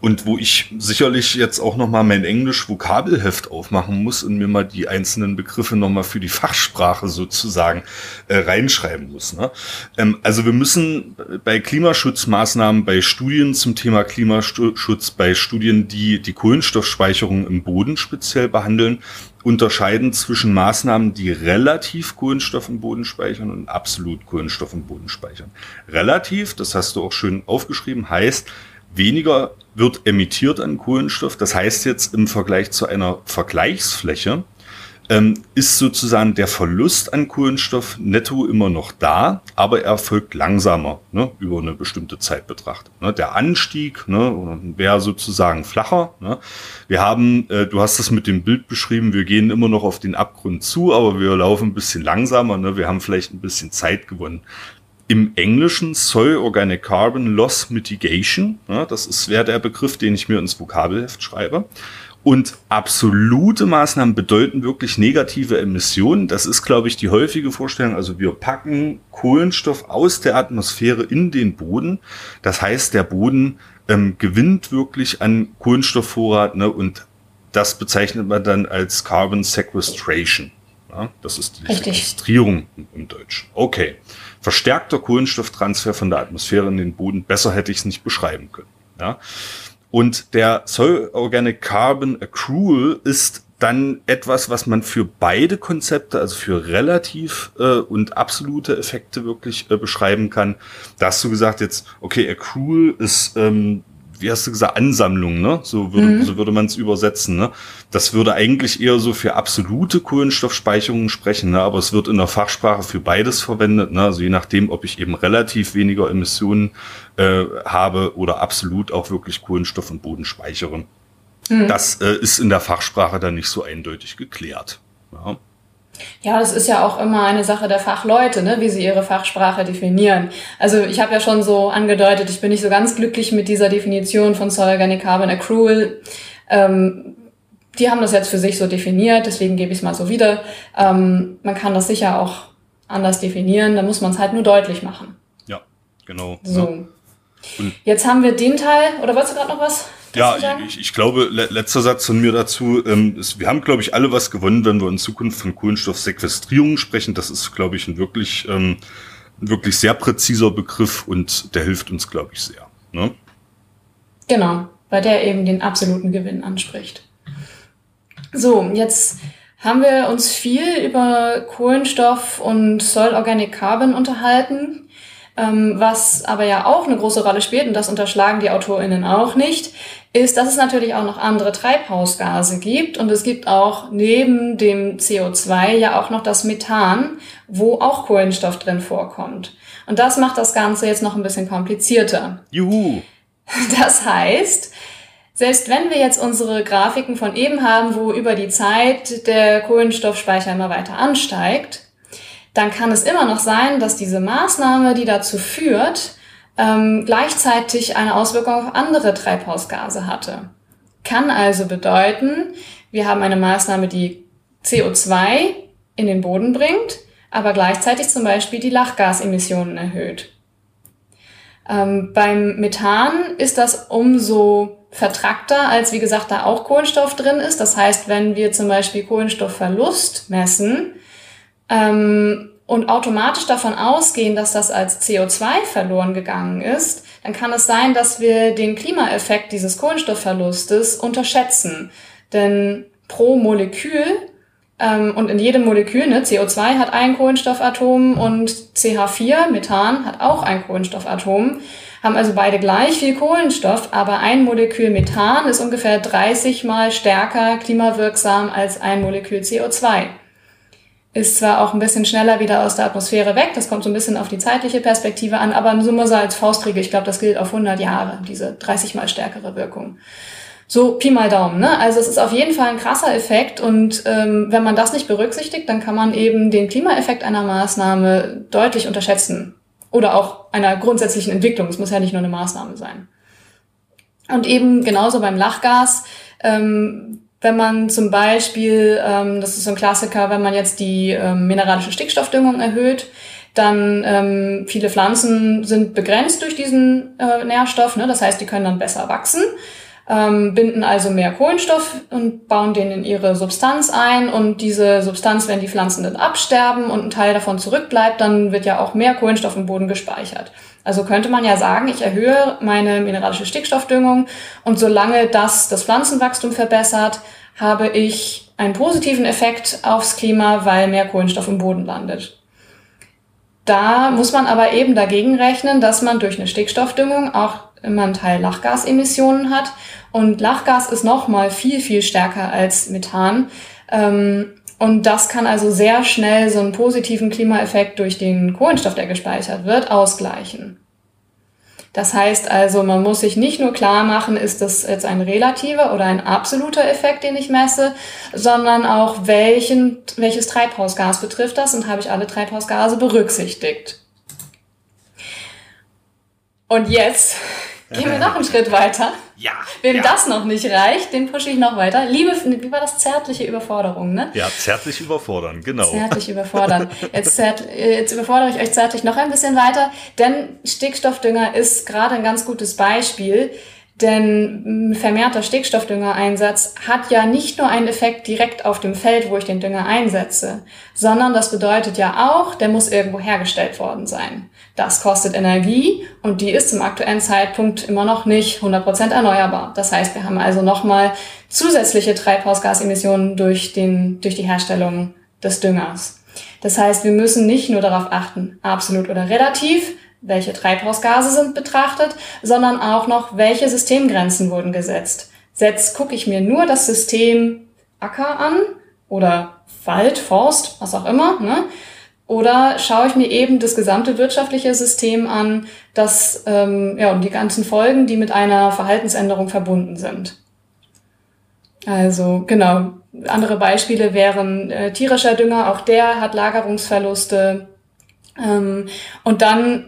und wo ich sicherlich jetzt auch noch mal mein Englisch-Vokabelheft aufmachen muss und mir mal die einzelnen Begriffe noch mal für die Fachsprache sozusagen äh, reinschreiben muss. Ne? Ähm, also wir müssen bei Klimaschutzmaßnahmen, bei Studien zum Thema Klimaschutz, bei Studien, die die Kohlenstoffspeicherung im Boden speziell behandeln, unterscheiden zwischen Maßnahmen, die relativ Kohlenstoff im Boden speichern und absolut Kohlenstoff im Boden speichern. Relativ, das hast du auch schön aufgeschrieben, heißt, weniger wird emittiert an Kohlenstoff. Das heißt jetzt im Vergleich zu einer Vergleichsfläche ähm, ist sozusagen der Verlust an Kohlenstoff netto immer noch da, aber er folgt langsamer ne, über eine bestimmte Zeit betrachtet. Ne. Der Anstieg ne, wäre sozusagen flacher. Ne. Wir haben, äh, du hast das mit dem Bild beschrieben, wir gehen immer noch auf den Abgrund zu, aber wir laufen ein bisschen langsamer. Ne. Wir haben vielleicht ein bisschen Zeit gewonnen im Englischen Soil Organic Carbon Loss Mitigation. Ja, das wäre der Begriff, den ich mir ins Vokabelheft schreibe. Und absolute Maßnahmen bedeuten wirklich negative Emissionen. Das ist, glaube ich, die häufige Vorstellung. Also wir packen Kohlenstoff aus der Atmosphäre in den Boden. Das heißt, der Boden ähm, gewinnt wirklich an Kohlenstoffvorrat ne, und das bezeichnet man dann als Carbon Sequestration. Ja, das ist die Richtig. Sequestrierung im Deutschen. Okay verstärkter Kohlenstofftransfer von der Atmosphäre in den Boden. Besser hätte ich es nicht beschreiben können. Ja? Und der Soil Organic Carbon Accrual ist dann etwas, was man für beide Konzepte, also für relativ äh, und absolute Effekte wirklich äh, beschreiben kann. Da hast du gesagt jetzt, okay, Accrual ist ähm, wie hast du gesagt, Ansammlung, ne? So würde, mhm. so würde man es übersetzen, ne? Das würde eigentlich eher so für absolute Kohlenstoffspeicherungen sprechen, ne? Aber es wird in der Fachsprache für beides verwendet, ne? Also je nachdem, ob ich eben relativ weniger Emissionen äh, habe oder absolut auch wirklich Kohlenstoff und Boden speichere. Mhm. Das äh, ist in der Fachsprache dann nicht so eindeutig geklärt. Ja. Ja, das ist ja auch immer eine Sache der Fachleute, ne, wie sie ihre Fachsprache definieren. Also ich habe ja schon so angedeutet, ich bin nicht so ganz glücklich mit dieser Definition von Organic Carbon Accrual. Ähm, die haben das jetzt für sich so definiert, deswegen gebe ich es mal so wieder. Ähm, man kann das sicher auch anders definieren, da muss man es halt nur deutlich machen. Ja, genau. So. Ja. Jetzt haben wir den Teil, oder wolltest du gerade noch was? Ja, ich, ich glaube, le letzter Satz von mir dazu. Ähm, ist, wir haben, glaube ich, alle was gewonnen, wenn wir in Zukunft von Kohlenstoffsequestrierung sprechen. Das ist, glaube ich, ein wirklich, ähm, ein wirklich sehr präziser Begriff und der hilft uns, glaube ich, sehr. Ne? Genau, weil der eben den absoluten Gewinn anspricht. So, jetzt haben wir uns viel über Kohlenstoff und Soil Organic Carbon unterhalten. Ähm, was aber ja auch eine große Rolle spielt, und das unterschlagen die AutorInnen auch nicht, ist, dass es natürlich auch noch andere Treibhausgase gibt. Und es gibt auch neben dem CO2 ja auch noch das Methan, wo auch Kohlenstoff drin vorkommt. Und das macht das Ganze jetzt noch ein bisschen komplizierter. Juhu! Das heißt, selbst wenn wir jetzt unsere Grafiken von eben haben, wo über die Zeit der Kohlenstoffspeicher immer weiter ansteigt, dann kann es immer noch sein, dass diese Maßnahme, die dazu führt, ähm, gleichzeitig eine Auswirkung auf andere Treibhausgase hatte. Kann also bedeuten, wir haben eine Maßnahme, die CO2 in den Boden bringt, aber gleichzeitig zum Beispiel die Lachgasemissionen erhöht. Ähm, beim Methan ist das umso vertrackter, als wie gesagt da auch Kohlenstoff drin ist. Das heißt, wenn wir zum Beispiel Kohlenstoffverlust messen, ähm, und automatisch davon ausgehen, dass das als CO2 verloren gegangen ist, dann kann es sein, dass wir den Klimaeffekt dieses Kohlenstoffverlustes unterschätzen. Denn pro Molekül ähm, und in jedem Molekül, ne, CO2 hat ein Kohlenstoffatom und CH4, Methan, hat auch ein Kohlenstoffatom, haben also beide gleich viel Kohlenstoff, aber ein Molekül Methan ist ungefähr 30 mal stärker klimawirksam als ein Molekül CO2 ist zwar auch ein bisschen schneller wieder aus der Atmosphäre weg, das kommt so ein bisschen auf die zeitliche Perspektive an, aber so mal so als Faustregel, ich glaube, das gilt auf 100 Jahre, diese 30 mal stärkere Wirkung. So Pi mal Daumen, ne? Also es ist auf jeden Fall ein krasser Effekt und ähm, wenn man das nicht berücksichtigt, dann kann man eben den Klimaeffekt einer Maßnahme deutlich unterschätzen. Oder auch einer grundsätzlichen Entwicklung. Es muss ja nicht nur eine Maßnahme sein. Und eben genauso beim Lachgas, ähm, wenn man zum Beispiel, ähm, das ist so ein Klassiker, wenn man jetzt die ähm, mineralische Stickstoffdüngung erhöht, dann ähm, viele Pflanzen sind begrenzt durch diesen äh, Nährstoff, ne? das heißt, die können dann besser wachsen, ähm, binden also mehr Kohlenstoff und bauen den in ihre Substanz ein und diese Substanz, wenn die Pflanzen dann absterben und ein Teil davon zurückbleibt, dann wird ja auch mehr Kohlenstoff im Boden gespeichert. Also könnte man ja sagen, ich erhöhe meine mineralische Stickstoffdüngung und solange das das Pflanzenwachstum verbessert, habe ich einen positiven Effekt aufs Klima, weil mehr Kohlenstoff im Boden landet. Da muss man aber eben dagegen rechnen, dass man durch eine Stickstoffdüngung auch immer einen Teil Lachgasemissionen hat. Und Lachgas ist nochmal viel, viel stärker als Methan. Ähm, und das kann also sehr schnell so einen positiven Klimaeffekt durch den Kohlenstoff, der gespeichert wird, ausgleichen. Das heißt also, man muss sich nicht nur klar machen, ist das jetzt ein relativer oder ein absoluter Effekt, den ich messe, sondern auch welchen, welches Treibhausgas betrifft das und habe ich alle Treibhausgase berücksichtigt. Und jetzt Gehen wir noch einen Schritt weiter. Ja. Wem ja. das noch nicht reicht, den pushe ich noch weiter. Liebe, wie war das? Zärtliche Überforderung, ne? Ja, zärtlich überfordern, genau. Zärtlich überfordern. Jetzt, zärt, jetzt überfordere ich euch zärtlich noch ein bisschen weiter, denn Stickstoffdünger ist gerade ein ganz gutes Beispiel. Denn vermehrter Stickstoffdüngereinsatz hat ja nicht nur einen Effekt direkt auf dem Feld, wo ich den Dünger einsetze, sondern das bedeutet ja auch, der muss irgendwo hergestellt worden sein. Das kostet Energie und die ist zum aktuellen Zeitpunkt immer noch nicht 100% erneuerbar. Das heißt, wir haben also nochmal zusätzliche Treibhausgasemissionen durch, den, durch die Herstellung des Düngers. Das heißt, wir müssen nicht nur darauf achten, absolut oder relativ, welche Treibhausgase sind betrachtet, sondern auch noch, welche Systemgrenzen wurden gesetzt. Setzt, gucke ich mir nur das System Acker an oder Wald, Forst, was auch immer, ne? Oder schaue ich mir eben das gesamte wirtschaftliche System an, das ähm, ja und die ganzen Folgen, die mit einer Verhaltensänderung verbunden sind. Also genau. Andere Beispiele wären äh, tierischer Dünger, auch der hat Lagerungsverluste. Ähm, und dann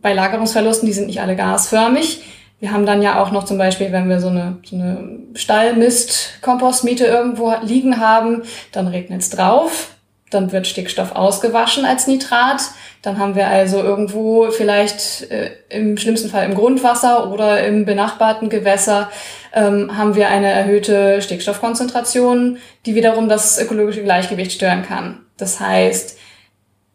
bei Lagerungsverlusten, die sind nicht alle gasförmig. Wir haben dann ja auch noch zum Beispiel, wenn wir so eine, so eine Stallmist-Kompostmiete irgendwo liegen haben, dann regnet es drauf dann wird Stickstoff ausgewaschen als Nitrat. Dann haben wir also irgendwo vielleicht äh, im schlimmsten Fall im Grundwasser oder im benachbarten Gewässer ähm, haben wir eine erhöhte Stickstoffkonzentration, die wiederum das ökologische Gleichgewicht stören kann. Das heißt,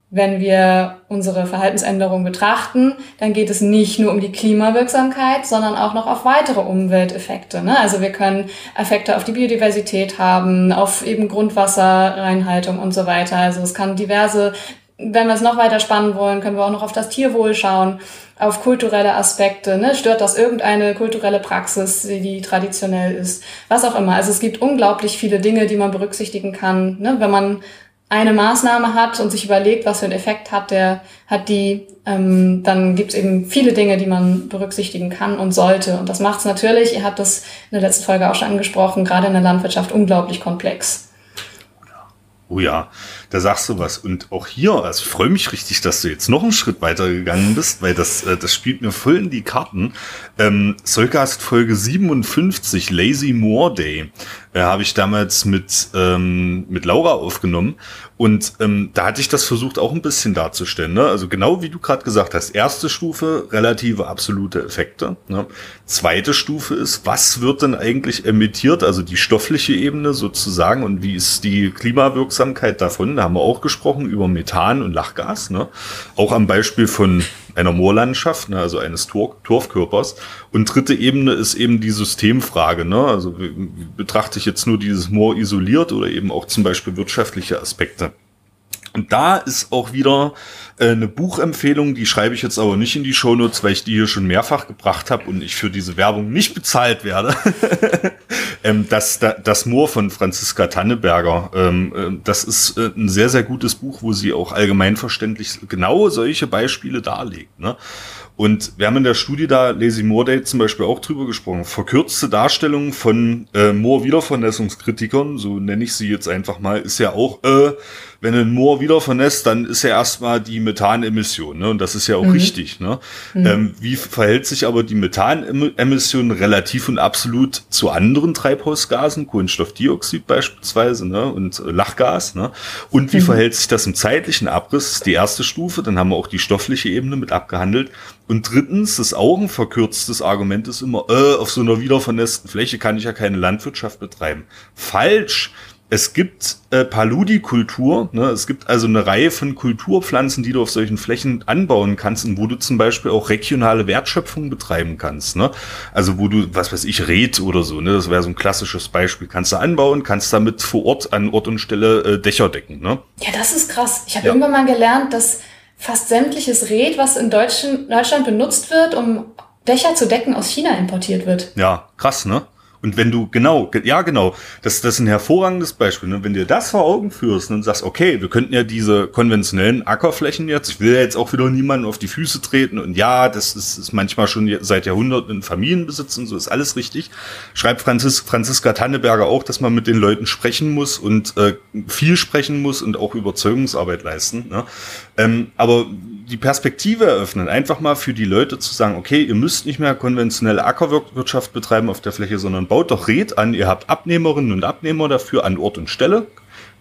wenn wir unsere Verhaltensänderung betrachten, dann geht es nicht nur um die Klimawirksamkeit, sondern auch noch auf weitere Umwelteffekte. Ne? Also wir können Effekte auf die Biodiversität haben, auf eben Grundwasserreinhaltung und so weiter. Also es kann diverse, wenn wir es noch weiter spannen wollen, können wir auch noch auf das Tierwohl schauen, auf kulturelle Aspekte. Ne? Stört das irgendeine kulturelle Praxis, die traditionell ist? Was auch immer. Also es gibt unglaublich viele Dinge, die man berücksichtigen kann, ne? wenn man eine Maßnahme hat und sich überlegt, was für einen Effekt hat der, hat die, ähm, dann gibt es eben viele Dinge, die man berücksichtigen kann und sollte. Und das macht es natürlich, ihr habt das in der letzten Folge auch schon angesprochen, gerade in der Landwirtschaft unglaublich komplex. Oh ja, da sagst du was. Und auch hier, also ich freue mich richtig, dass du jetzt noch einen Schritt weiter gegangen bist, weil das, äh, das spielt mir voll in die Karten. Ähm, Solcast Folge 57, Lazy More Day äh, habe ich damals mit, ähm, mit Laura aufgenommen. Und ähm, da hatte ich das versucht auch ein bisschen darzustellen. Ne? Also genau wie du gerade gesagt hast, erste Stufe, relative absolute Effekte. Ne? Zweite Stufe ist, was wird denn eigentlich emittiert, also die stoffliche Ebene sozusagen und wie ist die Klimawirksamkeit davon? Da haben wir auch gesprochen über Methan und Lachgas. Ne? Auch am Beispiel von einer Moorlandschaft, ne, also eines Tor Torfkörpers. Und dritte Ebene ist eben die Systemfrage. Ne? Also betrachte ich jetzt nur dieses Moor isoliert oder eben auch zum Beispiel wirtschaftliche Aspekte. Und da ist auch wieder äh, eine Buchempfehlung, die schreibe ich jetzt aber nicht in die Shownotes, weil ich die hier schon mehrfach gebracht habe und ich für diese Werbung nicht bezahlt werde. ähm, das, das Moor von Franziska Tanneberger, ähm, äh, das ist äh, ein sehr, sehr gutes Buch, wo sie auch allgemeinverständlich genau solche Beispiele darlegt. Ne? Und wir haben in der Studie da, Lazy Moore zum Beispiel auch drüber gesprochen, verkürzte Darstellung von äh, Moore-Wiedervernässungskritikern, so nenne ich sie jetzt einfach mal, ist ja auch, äh, wenn ein Moor wieder vernässt, dann ist ja erstmal die Methanemission, ne? Und das ist ja auch mhm. richtig, ne? Mhm. Ähm, wie verhält sich aber die Methanemission relativ und absolut zu anderen Treibhausgasen, Kohlenstoffdioxid beispielsweise, ne? Und Lachgas, ne? Und wie mhm. verhält sich das im zeitlichen Abriss? Das ist die erste Stufe, dann haben wir auch die stoffliche Ebene mit abgehandelt. Und drittens, das auch ein verkürztes Argument ist immer, äh, auf so einer wiedervernässten Fläche kann ich ja keine Landwirtschaft betreiben. Falsch es gibt äh, Paludikultur, ne? es gibt also eine Reihe von Kulturpflanzen, die du auf solchen Flächen anbauen kannst und wo du zum Beispiel auch regionale Wertschöpfung betreiben kannst. Ne? Also wo du, was weiß ich, Red oder so, ne? das wäre so ein klassisches Beispiel, kannst du anbauen, kannst damit vor Ort an Ort und Stelle äh, Dächer decken. Ne? Ja, das ist krass. Ich habe ja. irgendwann mal gelernt, dass fast sämtliches Red, was in Deutschland benutzt wird, um Dächer zu decken, aus China importiert wird. Ja, krass, ne? Und wenn du, genau, ja genau, das, das ist ein hervorragendes Beispiel. Ne? Wenn dir das vor Augen führst und sagst, okay, wir könnten ja diese konventionellen Ackerflächen jetzt, ich will ja jetzt auch wieder niemanden auf die Füße treten und ja, das ist, ist manchmal schon seit Jahrhunderten in Familienbesitz und so ist alles richtig. Schreibt Franzis, Franziska Tanneberger auch, dass man mit den Leuten sprechen muss und äh, viel sprechen muss und auch Überzeugungsarbeit leisten. Ne? Ähm, aber die Perspektive eröffnen, einfach mal für die Leute zu sagen, okay, ihr müsst nicht mehr konventionelle Ackerwirtschaft betreiben auf der Fläche, sondern baut doch Red an, ihr habt Abnehmerinnen und Abnehmer dafür an Ort und Stelle,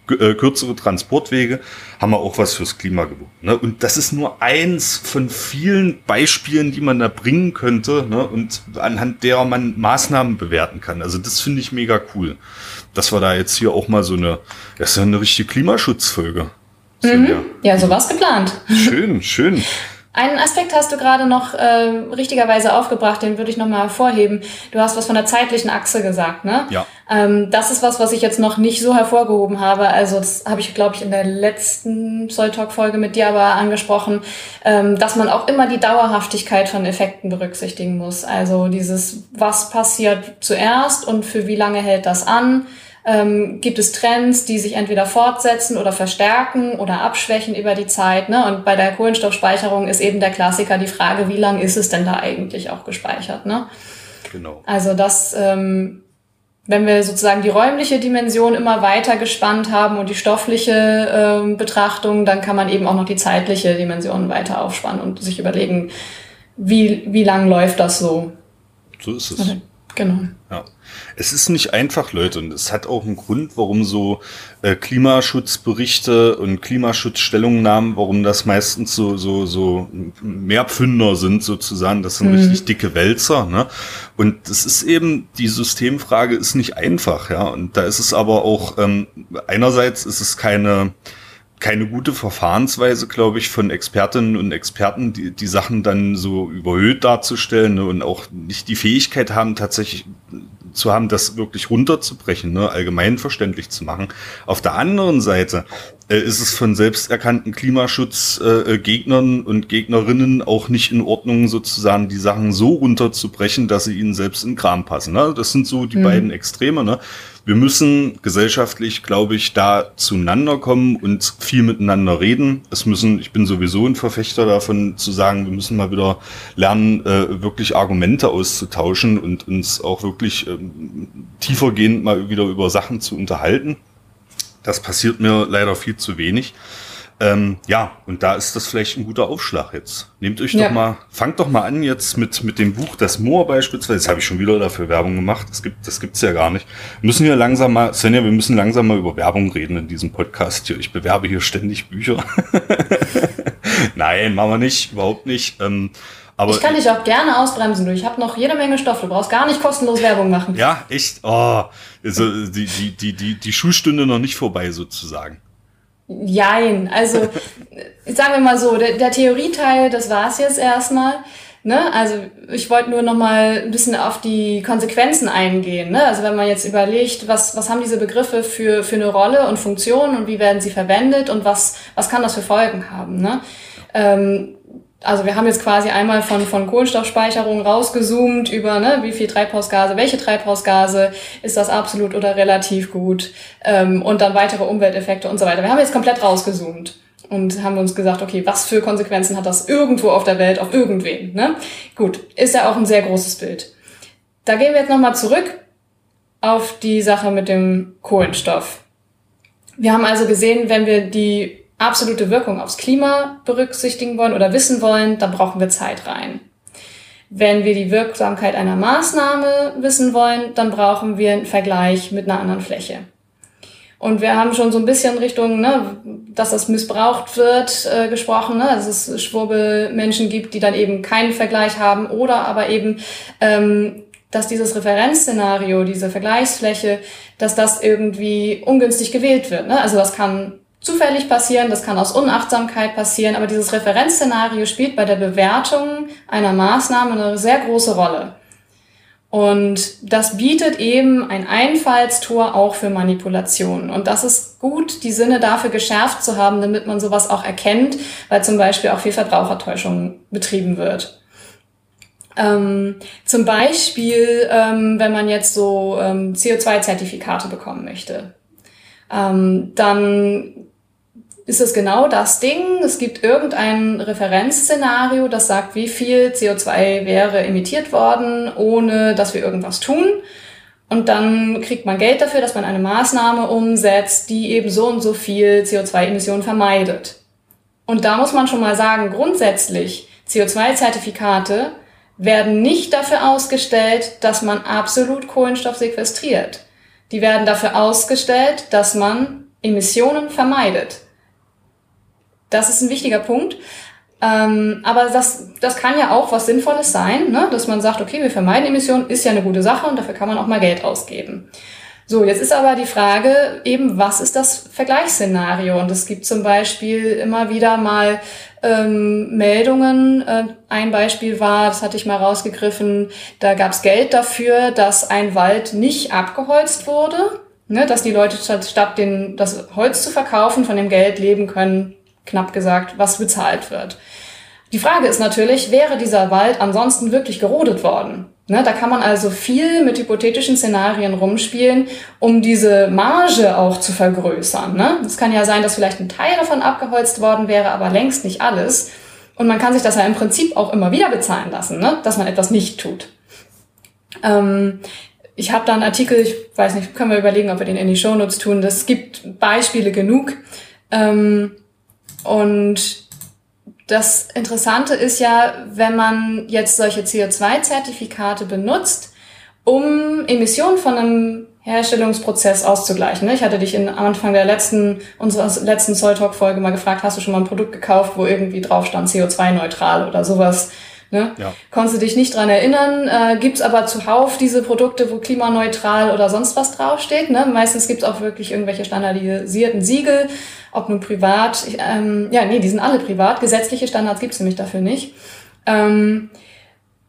äh, kürzere Transportwege, haben wir auch was fürs Klima gewonnen. Ne? Und das ist nur eins von vielen Beispielen, die man da bringen könnte ne? und anhand derer man Maßnahmen bewerten kann. Also das finde ich mega cool, dass wir da jetzt hier auch mal so eine, das ist ja eine richtige Klimaschutzfolge. Mhm. Ja, so war's geplant. Schön, schön. Einen Aspekt hast du gerade noch äh, richtigerweise aufgebracht, den würde ich nochmal hervorheben. Du hast was von der zeitlichen Achse gesagt, ne? Ja. Ähm, das ist was, was ich jetzt noch nicht so hervorgehoben habe. Also das habe ich, glaube ich, in der letzten Soul Talk-Folge mit dir aber angesprochen, ähm, dass man auch immer die Dauerhaftigkeit von Effekten berücksichtigen muss. Also dieses, was passiert zuerst und für wie lange hält das an? Ähm, gibt es Trends, die sich entweder fortsetzen oder verstärken oder abschwächen über die Zeit. Ne? Und bei der Kohlenstoffspeicherung ist eben der Klassiker die Frage, wie lang ist es denn da eigentlich auch gespeichert? Ne? Genau. Also das, ähm, wenn wir sozusagen die räumliche Dimension immer weiter gespannt haben und die stoffliche ähm, Betrachtung, dann kann man eben auch noch die zeitliche Dimension weiter aufspannen und sich überlegen, wie, wie lang läuft das so. So ist es. Genau. Ja. Es ist nicht einfach, Leute, und es hat auch einen Grund, warum so äh, Klimaschutzberichte und Klimaschutzstellungnahmen, warum das meistens so so so Mehrpfünder sind sozusagen. Das sind mhm. richtig dicke Wälzer. Ne? Und es ist eben die Systemfrage ist nicht einfach, ja. Und da ist es aber auch ähm, einerseits ist es keine keine gute Verfahrensweise, glaube ich, von Expertinnen und Experten, die, die Sachen dann so überhöht darzustellen ne, und auch nicht die Fähigkeit haben, tatsächlich zu haben, das wirklich runterzubrechen, ne, allgemein verständlich zu machen. Auf der anderen Seite äh, ist es von selbsterkannten Klimaschutzgegnern äh, und Gegnerinnen auch nicht in Ordnung, sozusagen die Sachen so runterzubrechen, dass sie ihnen selbst in Kram passen. Ne? Das sind so die mhm. beiden Extreme. Ne? wir müssen gesellschaftlich, glaube ich, da zueinander kommen und viel miteinander reden. Es müssen, ich bin sowieso ein Verfechter davon zu sagen, wir müssen mal wieder lernen, äh, wirklich Argumente auszutauschen und uns auch wirklich ähm, tiefergehend mal wieder über Sachen zu unterhalten. Das passiert mir leider viel zu wenig. Ähm, ja, und da ist das vielleicht ein guter Aufschlag jetzt. Nehmt euch ja. doch mal, fangt doch mal an jetzt mit, mit dem Buch Das Moor beispielsweise. Jetzt habe ich schon wieder dafür Werbung gemacht. Das gibt, das gibt's ja gar nicht. Müssen wir langsam mal, Svenja, wir müssen langsam mal über Werbung reden in diesem Podcast hier. Ich bewerbe hier ständig Bücher. Nein, machen wir nicht, überhaupt nicht. Ähm, aber ich kann dich auch gerne ausbremsen. Du. Ich habe noch jede Menge Stoff. Du brauchst gar nicht kostenlos Werbung machen. Ja, echt. Oh, also die, die, die, die, die Schulstunde noch nicht vorbei sozusagen. Jein, also sagen wir mal so, der, der Theorieteil, das war's jetzt erstmal. Ne? Also ich wollte nur noch mal ein bisschen auf die Konsequenzen eingehen. Ne? Also wenn man jetzt überlegt, was, was haben diese Begriffe für, für eine Rolle und Funktion und wie werden sie verwendet und was, was kann das für Folgen haben. Ne? Ähm, also wir haben jetzt quasi einmal von, von Kohlenstoffspeicherung rausgezoomt über, ne, wie viel Treibhausgase, welche Treibhausgase, ist das absolut oder relativ gut ähm, und dann weitere Umwelteffekte und so weiter. Wir haben jetzt komplett rausgezoomt und haben uns gesagt, okay, was für Konsequenzen hat das irgendwo auf der Welt auf irgendwen? Ne? Gut, ist ja auch ein sehr großes Bild. Da gehen wir jetzt nochmal zurück auf die Sache mit dem Kohlenstoff. Wir haben also gesehen, wenn wir die absolute Wirkung aufs Klima berücksichtigen wollen oder wissen wollen, dann brauchen wir Zeit rein. Wenn wir die Wirksamkeit einer Maßnahme wissen wollen, dann brauchen wir einen Vergleich mit einer anderen Fläche. Und wir haben schon so ein bisschen Richtung, ne, dass das missbraucht wird, äh, gesprochen, ne, dass es Schwurbelmenschen gibt, die dann eben keinen Vergleich haben oder aber eben, ähm, dass dieses Referenzszenario, diese Vergleichsfläche, dass das irgendwie ungünstig gewählt wird. Ne? Also das kann zufällig passieren, das kann aus Unachtsamkeit passieren, aber dieses Referenzszenario spielt bei der Bewertung einer Maßnahme eine sehr große Rolle. Und das bietet eben ein Einfallstor auch für Manipulationen. Und das ist gut, die Sinne dafür geschärft zu haben, damit man sowas auch erkennt, weil zum Beispiel auch viel Verbrauchertäuschung betrieben wird. Ähm, zum Beispiel, ähm, wenn man jetzt so ähm, CO2-Zertifikate bekommen möchte, ähm, dann ist es genau das Ding. Es gibt irgendein Referenzszenario, das sagt, wie viel CO2 wäre emittiert worden, ohne dass wir irgendwas tun. Und dann kriegt man Geld dafür, dass man eine Maßnahme umsetzt, die eben so und so viel CO2-Emissionen vermeidet. Und da muss man schon mal sagen, grundsätzlich, CO2-Zertifikate werden nicht dafür ausgestellt, dass man absolut Kohlenstoff sequestriert. Die werden dafür ausgestellt, dass man Emissionen vermeidet. Das ist ein wichtiger Punkt. Ähm, aber das, das kann ja auch was Sinnvolles sein, ne? dass man sagt, okay, wir vermeiden Emissionen, ist ja eine gute Sache und dafür kann man auch mal Geld ausgeben. So, jetzt ist aber die Frage eben, was ist das Vergleichsszenario? Und es gibt zum Beispiel immer wieder mal ähm, Meldungen. Äh, ein Beispiel war, das hatte ich mal rausgegriffen, da gab es Geld dafür, dass ein Wald nicht abgeholzt wurde, ne, dass die Leute statt, statt den, das Holz zu verkaufen, von dem Geld leben können, knapp gesagt, was bezahlt wird. Die Frage ist natürlich, wäre dieser Wald ansonsten wirklich gerodet worden? Ne, da kann man also viel mit hypothetischen Szenarien rumspielen, um diese Marge auch zu vergrößern. Ne? Es kann ja sein, dass vielleicht ein Teil davon abgeholzt worden wäre, aber längst nicht alles. Und man kann sich das ja im Prinzip auch immer wieder bezahlen lassen, ne? dass man etwas nicht tut. Ähm, ich habe da einen Artikel, ich weiß nicht, können wir überlegen, ob wir den in die Shownotes tun. Das gibt Beispiele genug. Ähm, und das Interessante ist ja, wenn man jetzt solche CO2-Zertifikate benutzt, um Emissionen von einem Herstellungsprozess auszugleichen. Ich hatte dich in, am Anfang der letzten, unserer letzten Soul Talk Folge mal gefragt, hast du schon mal ein Produkt gekauft, wo irgendwie drauf stand CO2-neutral oder sowas? Ne? Ja. Konntest du dich nicht dran erinnern, äh, gibt's aber zuhauf diese Produkte, wo klimaneutral oder sonst was draufsteht. Ne? Meistens gibt's auch wirklich irgendwelche standardisierten Siegel, ob nun privat, ähm, ja, nee, die sind alle privat. Gesetzliche Standards gibt's nämlich dafür nicht. Ähm,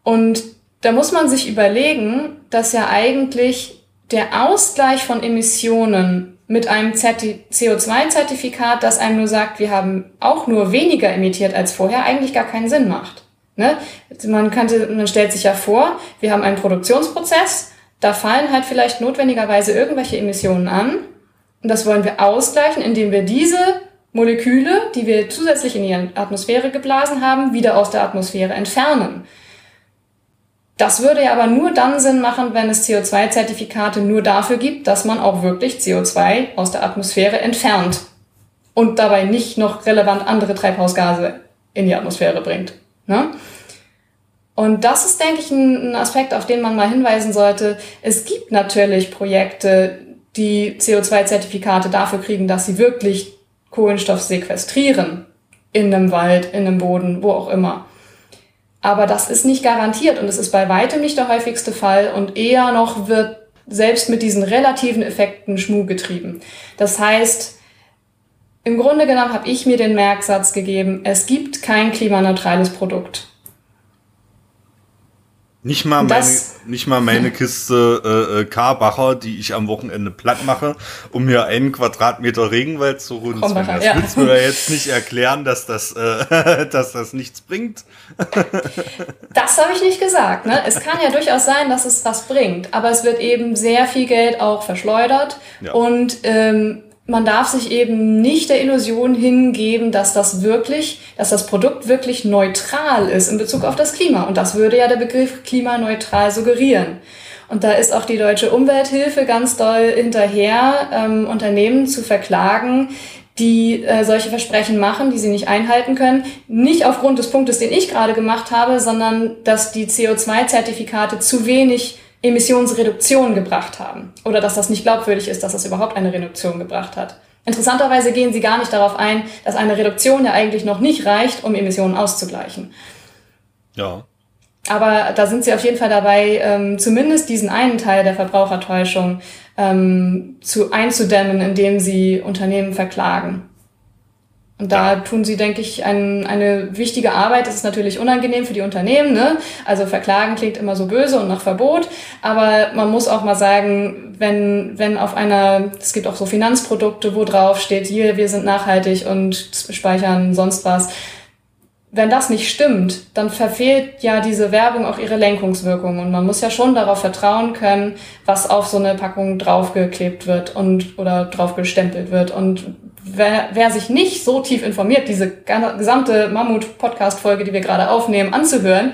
und da muss man sich überlegen, dass ja eigentlich der Ausgleich von Emissionen mit einem CO2-Zertifikat, das einem nur sagt, wir haben auch nur weniger emittiert als vorher, eigentlich gar keinen Sinn macht. Ne? Man, könnte, man stellt sich ja vor, wir haben einen Produktionsprozess, da fallen halt vielleicht notwendigerweise irgendwelche Emissionen an. Und das wollen wir ausgleichen, indem wir diese Moleküle, die wir zusätzlich in die Atmosphäre geblasen haben, wieder aus der Atmosphäre entfernen. Das würde ja aber nur dann Sinn machen, wenn es CO2-Zertifikate nur dafür gibt, dass man auch wirklich CO2 aus der Atmosphäre entfernt und dabei nicht noch relevant andere Treibhausgase in die Atmosphäre bringt. Ne? Und das ist, denke ich, ein, Aspekt, auf den man mal hinweisen sollte. Es gibt natürlich Projekte, die CO2-Zertifikate dafür kriegen, dass sie wirklich Kohlenstoff sequestrieren. In einem Wald, in einem Boden, wo auch immer. Aber das ist nicht garantiert und es ist bei weitem nicht der häufigste Fall und eher noch wird selbst mit diesen relativen Effekten Schmuh getrieben. Das heißt, im Grunde genommen habe ich mir den Merksatz gegeben, es gibt kein klimaneutrales Produkt. Nicht mal, meine, nicht mal meine Kiste äh, äh, Karbacher, die ich am Wochenende platt mache, um mir einen Quadratmeter Regenwald zu runden. Das ja. willst du mir jetzt nicht erklären, dass das, äh, dass das nichts bringt. das habe ich nicht gesagt. Ne? Es kann ja durchaus sein, dass es was bringt, aber es wird eben sehr viel Geld auch verschleudert ja. und ähm, man darf sich eben nicht der Illusion hingeben, dass das wirklich, dass das Produkt wirklich neutral ist in Bezug auf das Klima. Und das würde ja der Begriff klimaneutral suggerieren. Und da ist auch die deutsche Umwelthilfe ganz doll hinterher, ähm, Unternehmen zu verklagen, die äh, solche Versprechen machen, die sie nicht einhalten können. Nicht aufgrund des Punktes, den ich gerade gemacht habe, sondern dass die CO2-Zertifikate zu wenig Emissionsreduktion gebracht haben oder dass das nicht glaubwürdig ist, dass das überhaupt eine Reduktion gebracht hat. Interessanterweise gehen sie gar nicht darauf ein, dass eine Reduktion ja eigentlich noch nicht reicht, um Emissionen auszugleichen. Ja. Aber da sind sie auf jeden Fall dabei, ähm, zumindest diesen einen Teil der Verbrauchertäuschung ähm, zu einzudämmen, indem sie Unternehmen verklagen. Und da ja. tun sie, denke ich, ein, eine wichtige Arbeit. Das ist natürlich unangenehm für die Unternehmen. Ne? Also verklagen klingt immer so böse und nach Verbot. Aber man muss auch mal sagen, wenn, wenn auf einer, es gibt auch so Finanzprodukte, wo drauf steht, hier, wir sind nachhaltig und speichern sonst was. Wenn das nicht stimmt, dann verfehlt ja diese Werbung auch ihre Lenkungswirkung. Und man muss ja schon darauf vertrauen können, was auf so eine Packung draufgeklebt wird und oder draufgestempelt wird. Und wer, wer sich nicht so tief informiert, diese gesamte Mammut-Podcast-Folge, die wir gerade aufnehmen, anzuhören,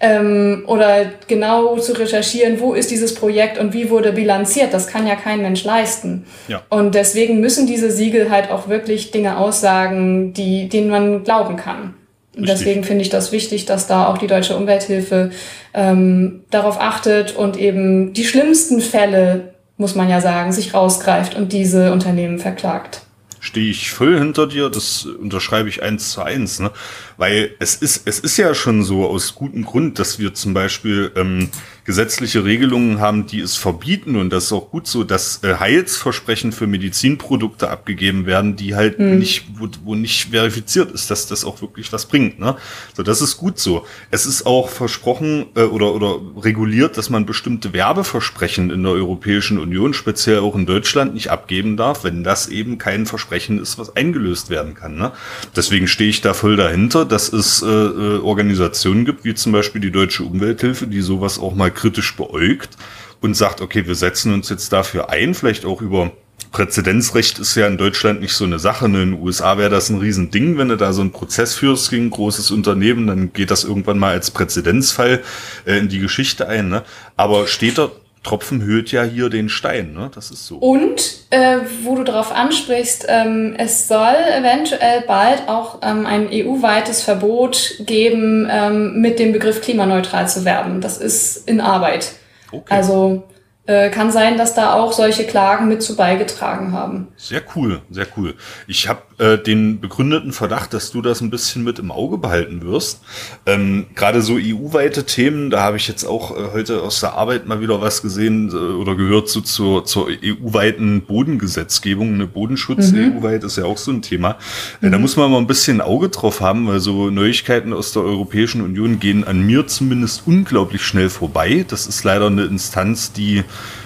ähm, oder genau zu recherchieren, wo ist dieses Projekt und wie wurde bilanziert, das kann ja kein Mensch leisten. Ja. Und deswegen müssen diese Siegel halt auch wirklich Dinge aussagen, die, denen man glauben kann. Und deswegen finde ich das wichtig, dass da auch die Deutsche Umwelthilfe ähm, darauf achtet und eben die schlimmsten Fälle, muss man ja sagen, sich rausgreift und diese Unternehmen verklagt stehe ich voll hinter dir, das unterschreibe ich eins zu eins. Ne? Weil es ist, es ist ja schon so aus gutem Grund, dass wir zum Beispiel ähm, gesetzliche Regelungen haben, die es verbieten und das ist auch gut so, dass äh, Heilsversprechen für Medizinprodukte abgegeben werden, die halt mhm. nicht, wo, wo nicht verifiziert ist, dass das auch wirklich was bringt. Ne? So, das ist gut so. Es ist auch versprochen äh, oder, oder reguliert, dass man bestimmte Werbeversprechen in der Europäischen Union, speziell auch in Deutschland, nicht abgeben darf, wenn das eben kein Versprechen ist, was eingelöst werden kann. Ne? Deswegen stehe ich da voll dahinter, dass es äh, äh Organisationen gibt, wie zum Beispiel die Deutsche Umwelthilfe, die sowas auch mal kritisch beäugt und sagt, okay, wir setzen uns jetzt dafür ein, vielleicht auch über Präzedenzrecht ist ja in Deutschland nicht so eine Sache. In den USA wäre das ein Riesending, wenn du da so einen Prozess führst gegen ein großes Unternehmen, dann geht das irgendwann mal als Präzedenzfall äh, in die Geschichte ein. Ne? Aber steht da Tropfen höht ja hier den Stein, ne? Das ist so. Und äh, wo du darauf ansprichst, ähm, es soll eventuell bald auch ähm, ein EU-weites Verbot geben, ähm, mit dem Begriff klimaneutral zu werben. Das ist in Arbeit. Okay. Also äh, kann sein, dass da auch solche Klagen mit zu beigetragen haben. Sehr cool, sehr cool. Ich habe äh, den begründeten Verdacht, dass du das ein bisschen mit im Auge behalten wirst. Ähm, Gerade so EU-weite Themen, da habe ich jetzt auch äh, heute aus der Arbeit mal wieder was gesehen äh, oder gehört zu, zur, zur EU-weiten Bodengesetzgebung. Eine Bodenschutz mhm. EU-weit ist ja auch so ein Thema. Äh, mhm. Da muss man mal ein bisschen Auge drauf haben, weil so Neuigkeiten aus der Europäischen Union gehen an mir zumindest unglaublich schnell vorbei. Das ist leider eine Instanz, die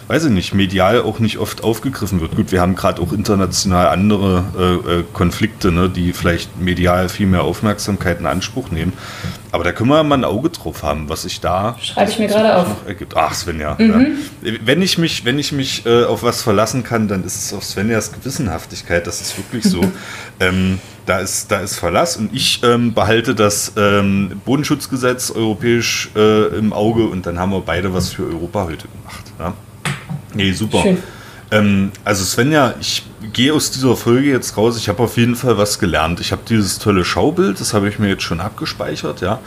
weiß ich nicht, medial auch nicht oft aufgegriffen wird. Gut, wir haben gerade auch international andere äh, äh, Konflikte, ne, die vielleicht medial viel mehr Aufmerksamkeit in Anspruch nehmen. Aber da können wir mal ein Auge drauf haben, was sich da schreibe ich mir gerade auf. Ergibt. Ach, Svenja. Mhm. Ja. Wenn ich mich, wenn ich mich äh, auf was verlassen kann, dann ist es auf Svenjas Gewissenhaftigkeit. Das ist wirklich so. ähm, da ist, da ist Verlass und ich ähm, behalte das ähm, Bodenschutzgesetz europäisch äh, im Auge und dann haben wir beide was für Europa heute gemacht. Ja? Nee, super. Ähm, also Svenja, ich gehe aus dieser Folge jetzt raus. Ich habe auf jeden Fall was gelernt. Ich habe dieses tolle Schaubild, das habe ich mir jetzt schon abgespeichert, ja,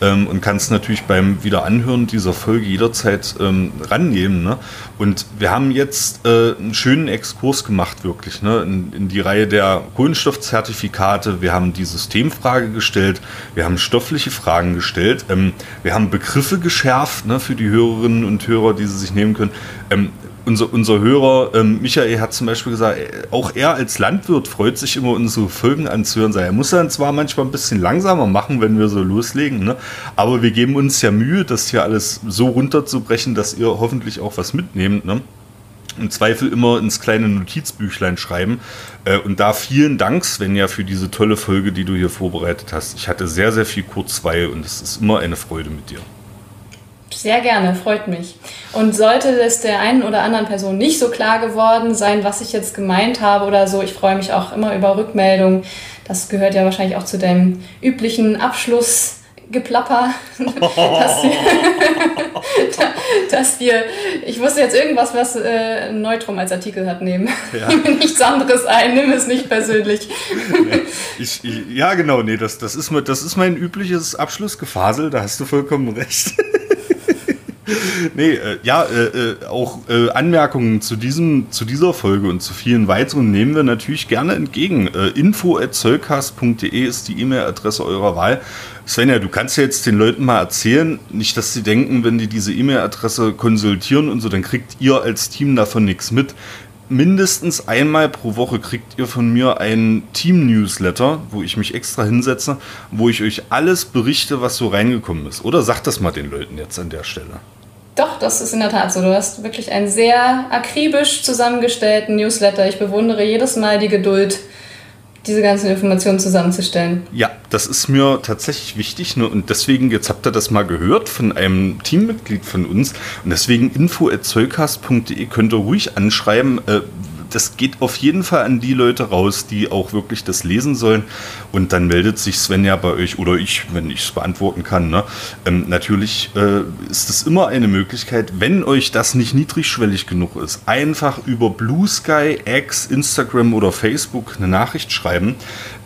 ähm, und kann es natürlich beim Wiederanhören dieser Folge jederzeit ähm, rannehmen. Ne? Und wir haben jetzt äh, einen schönen Exkurs gemacht, wirklich, ne? in, in die Reihe der Kohlenstoffzertifikate. Wir haben die Systemfrage gestellt, wir haben stoffliche Fragen gestellt, ähm, wir haben Begriffe geschärft ne, für die Hörerinnen und Hörer, die sie sich nehmen können. Unser, unser Hörer ähm, Michael hat zum Beispiel gesagt, äh, auch er als Landwirt freut sich immer, unsere Folgen anzuhören. Er muss dann zwar manchmal ein bisschen langsamer machen, wenn wir so loslegen, ne? aber wir geben uns ja Mühe, das hier alles so runterzubrechen, dass ihr hoffentlich auch was mitnehmt. Ne? Im Zweifel immer ins kleine Notizbüchlein schreiben. Äh, und da vielen Dank, Svenja, für diese tolle Folge, die du hier vorbereitet hast. Ich hatte sehr, sehr viel Kurzweil und es ist immer eine Freude mit dir. Sehr gerne, freut mich. Und sollte es der einen oder anderen Person nicht so klar geworden sein, was ich jetzt gemeint habe oder so, ich freue mich auch immer über Rückmeldungen. Das gehört ja wahrscheinlich auch zu deinem üblichen Abschlussgeplapper, dass, wir, dass wir, ich wusste jetzt irgendwas, was äh, Neutrum als Artikel hat, nehmen. Ja. Nichts anderes ein, nimm es nicht persönlich. Nee, ich, ich, ja, genau, nee, das, das, ist, das ist mein übliches Abschlussgefasel, da hast du vollkommen recht. nee, äh, ja, äh, äh, auch äh, Anmerkungen zu, diesem, zu dieser Folge und zu vielen weiteren nehmen wir natürlich gerne entgegen. Äh, info.zollcast.de ist die E-Mail-Adresse eurer Wahl. Svenja, du kannst ja jetzt den Leuten mal erzählen, nicht, dass sie denken, wenn die diese E-Mail-Adresse konsultieren und so, dann kriegt ihr als Team davon nichts mit mindestens einmal pro Woche kriegt ihr von mir ein Team-Newsletter, wo ich mich extra hinsetze, wo ich euch alles berichte, was so reingekommen ist. Oder sagt das mal den Leuten jetzt an der Stelle. Doch, das ist in der Tat so. Du hast wirklich einen sehr akribisch zusammengestellten Newsletter. Ich bewundere jedes Mal die Geduld, diese ganzen Informationen zusammenzustellen. Ja, das ist mir tatsächlich wichtig. Ne? Und deswegen, jetzt habt ihr das mal gehört von einem Teammitglied von uns. Und deswegen info.zollcast.de könnt ihr ruhig anschreiben, äh, das geht auf jeden Fall an die Leute raus, die auch wirklich das lesen sollen. Und dann meldet sich Sven ja bei euch oder ich, wenn ich es beantworten kann. Ne? Ähm, natürlich äh, ist es immer eine Möglichkeit, wenn euch das nicht niedrigschwellig genug ist, einfach über Blue Sky, X, Instagram oder Facebook eine Nachricht schreiben.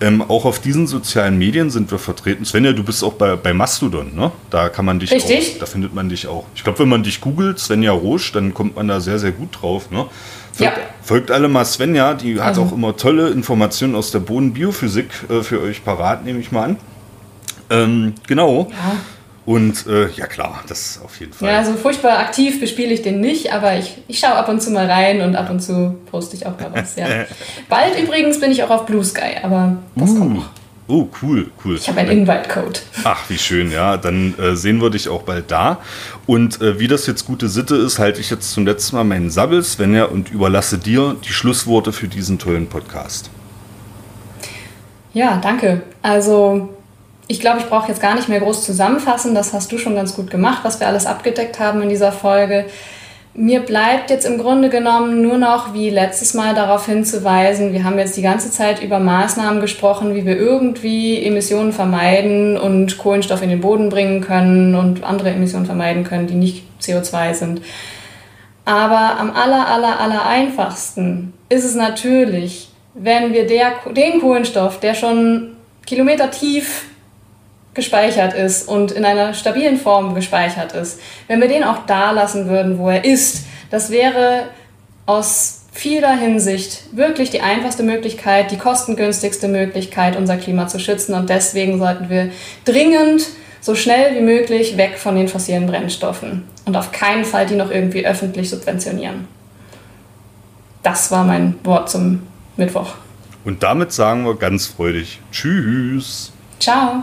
Ähm, auch auf diesen sozialen Medien sind wir vertreten. Svenja, du bist auch bei, bei Mastodon, ne? Da kann man dich Richtig. auch, da findet man dich auch. Ich glaube, wenn man dich googelt, Svenja Roche, dann kommt man da sehr, sehr gut drauf, ne? Folgt, ja. folgt alle mal Svenja, die hat also. auch immer tolle Informationen aus der Bodenbiophysik äh, für euch parat, nehme ich mal an. Ähm, genau. Ja. Und äh, ja klar, das auf jeden Fall. Ja, so furchtbar aktiv bespiele ich den nicht, aber ich, ich schaue ab und zu mal rein und ab und zu poste ich auch mal was. Ja. Bald übrigens bin ich auch auf Blue Sky, aber das kommt noch. Oh, cool, cool. Ich habe einen Invite-Code. Ach, wie schön, ja. Dann äh, sehen wir dich auch bald da. Und äh, wie das jetzt gute Sitte ist, halte ich jetzt zum letzten Mal meinen Sabbel, Svenja, und überlasse dir die Schlussworte für diesen tollen Podcast. Ja, danke. Also ich glaube, ich brauche jetzt gar nicht mehr groß zusammenfassen. Das hast du schon ganz gut gemacht, was wir alles abgedeckt haben in dieser Folge. Mir bleibt jetzt im Grunde genommen nur noch, wie letztes Mal, darauf hinzuweisen, wir haben jetzt die ganze Zeit über Maßnahmen gesprochen, wie wir irgendwie Emissionen vermeiden und Kohlenstoff in den Boden bringen können und andere Emissionen vermeiden können, die nicht CO2 sind. Aber am aller, aller, aller einfachsten ist es natürlich, wenn wir der, den Kohlenstoff, der schon Kilometer tief gespeichert ist und in einer stabilen Form gespeichert ist, wenn wir den auch da lassen würden, wo er ist, das wäre aus vieler Hinsicht wirklich die einfachste Möglichkeit, die kostengünstigste Möglichkeit, unser Klima zu schützen. Und deswegen sollten wir dringend so schnell wie möglich weg von den fossilen Brennstoffen und auf keinen Fall die noch irgendwie öffentlich subventionieren. Das war mein Wort zum Mittwoch. Und damit sagen wir ganz freudig Tschüss. Ciao.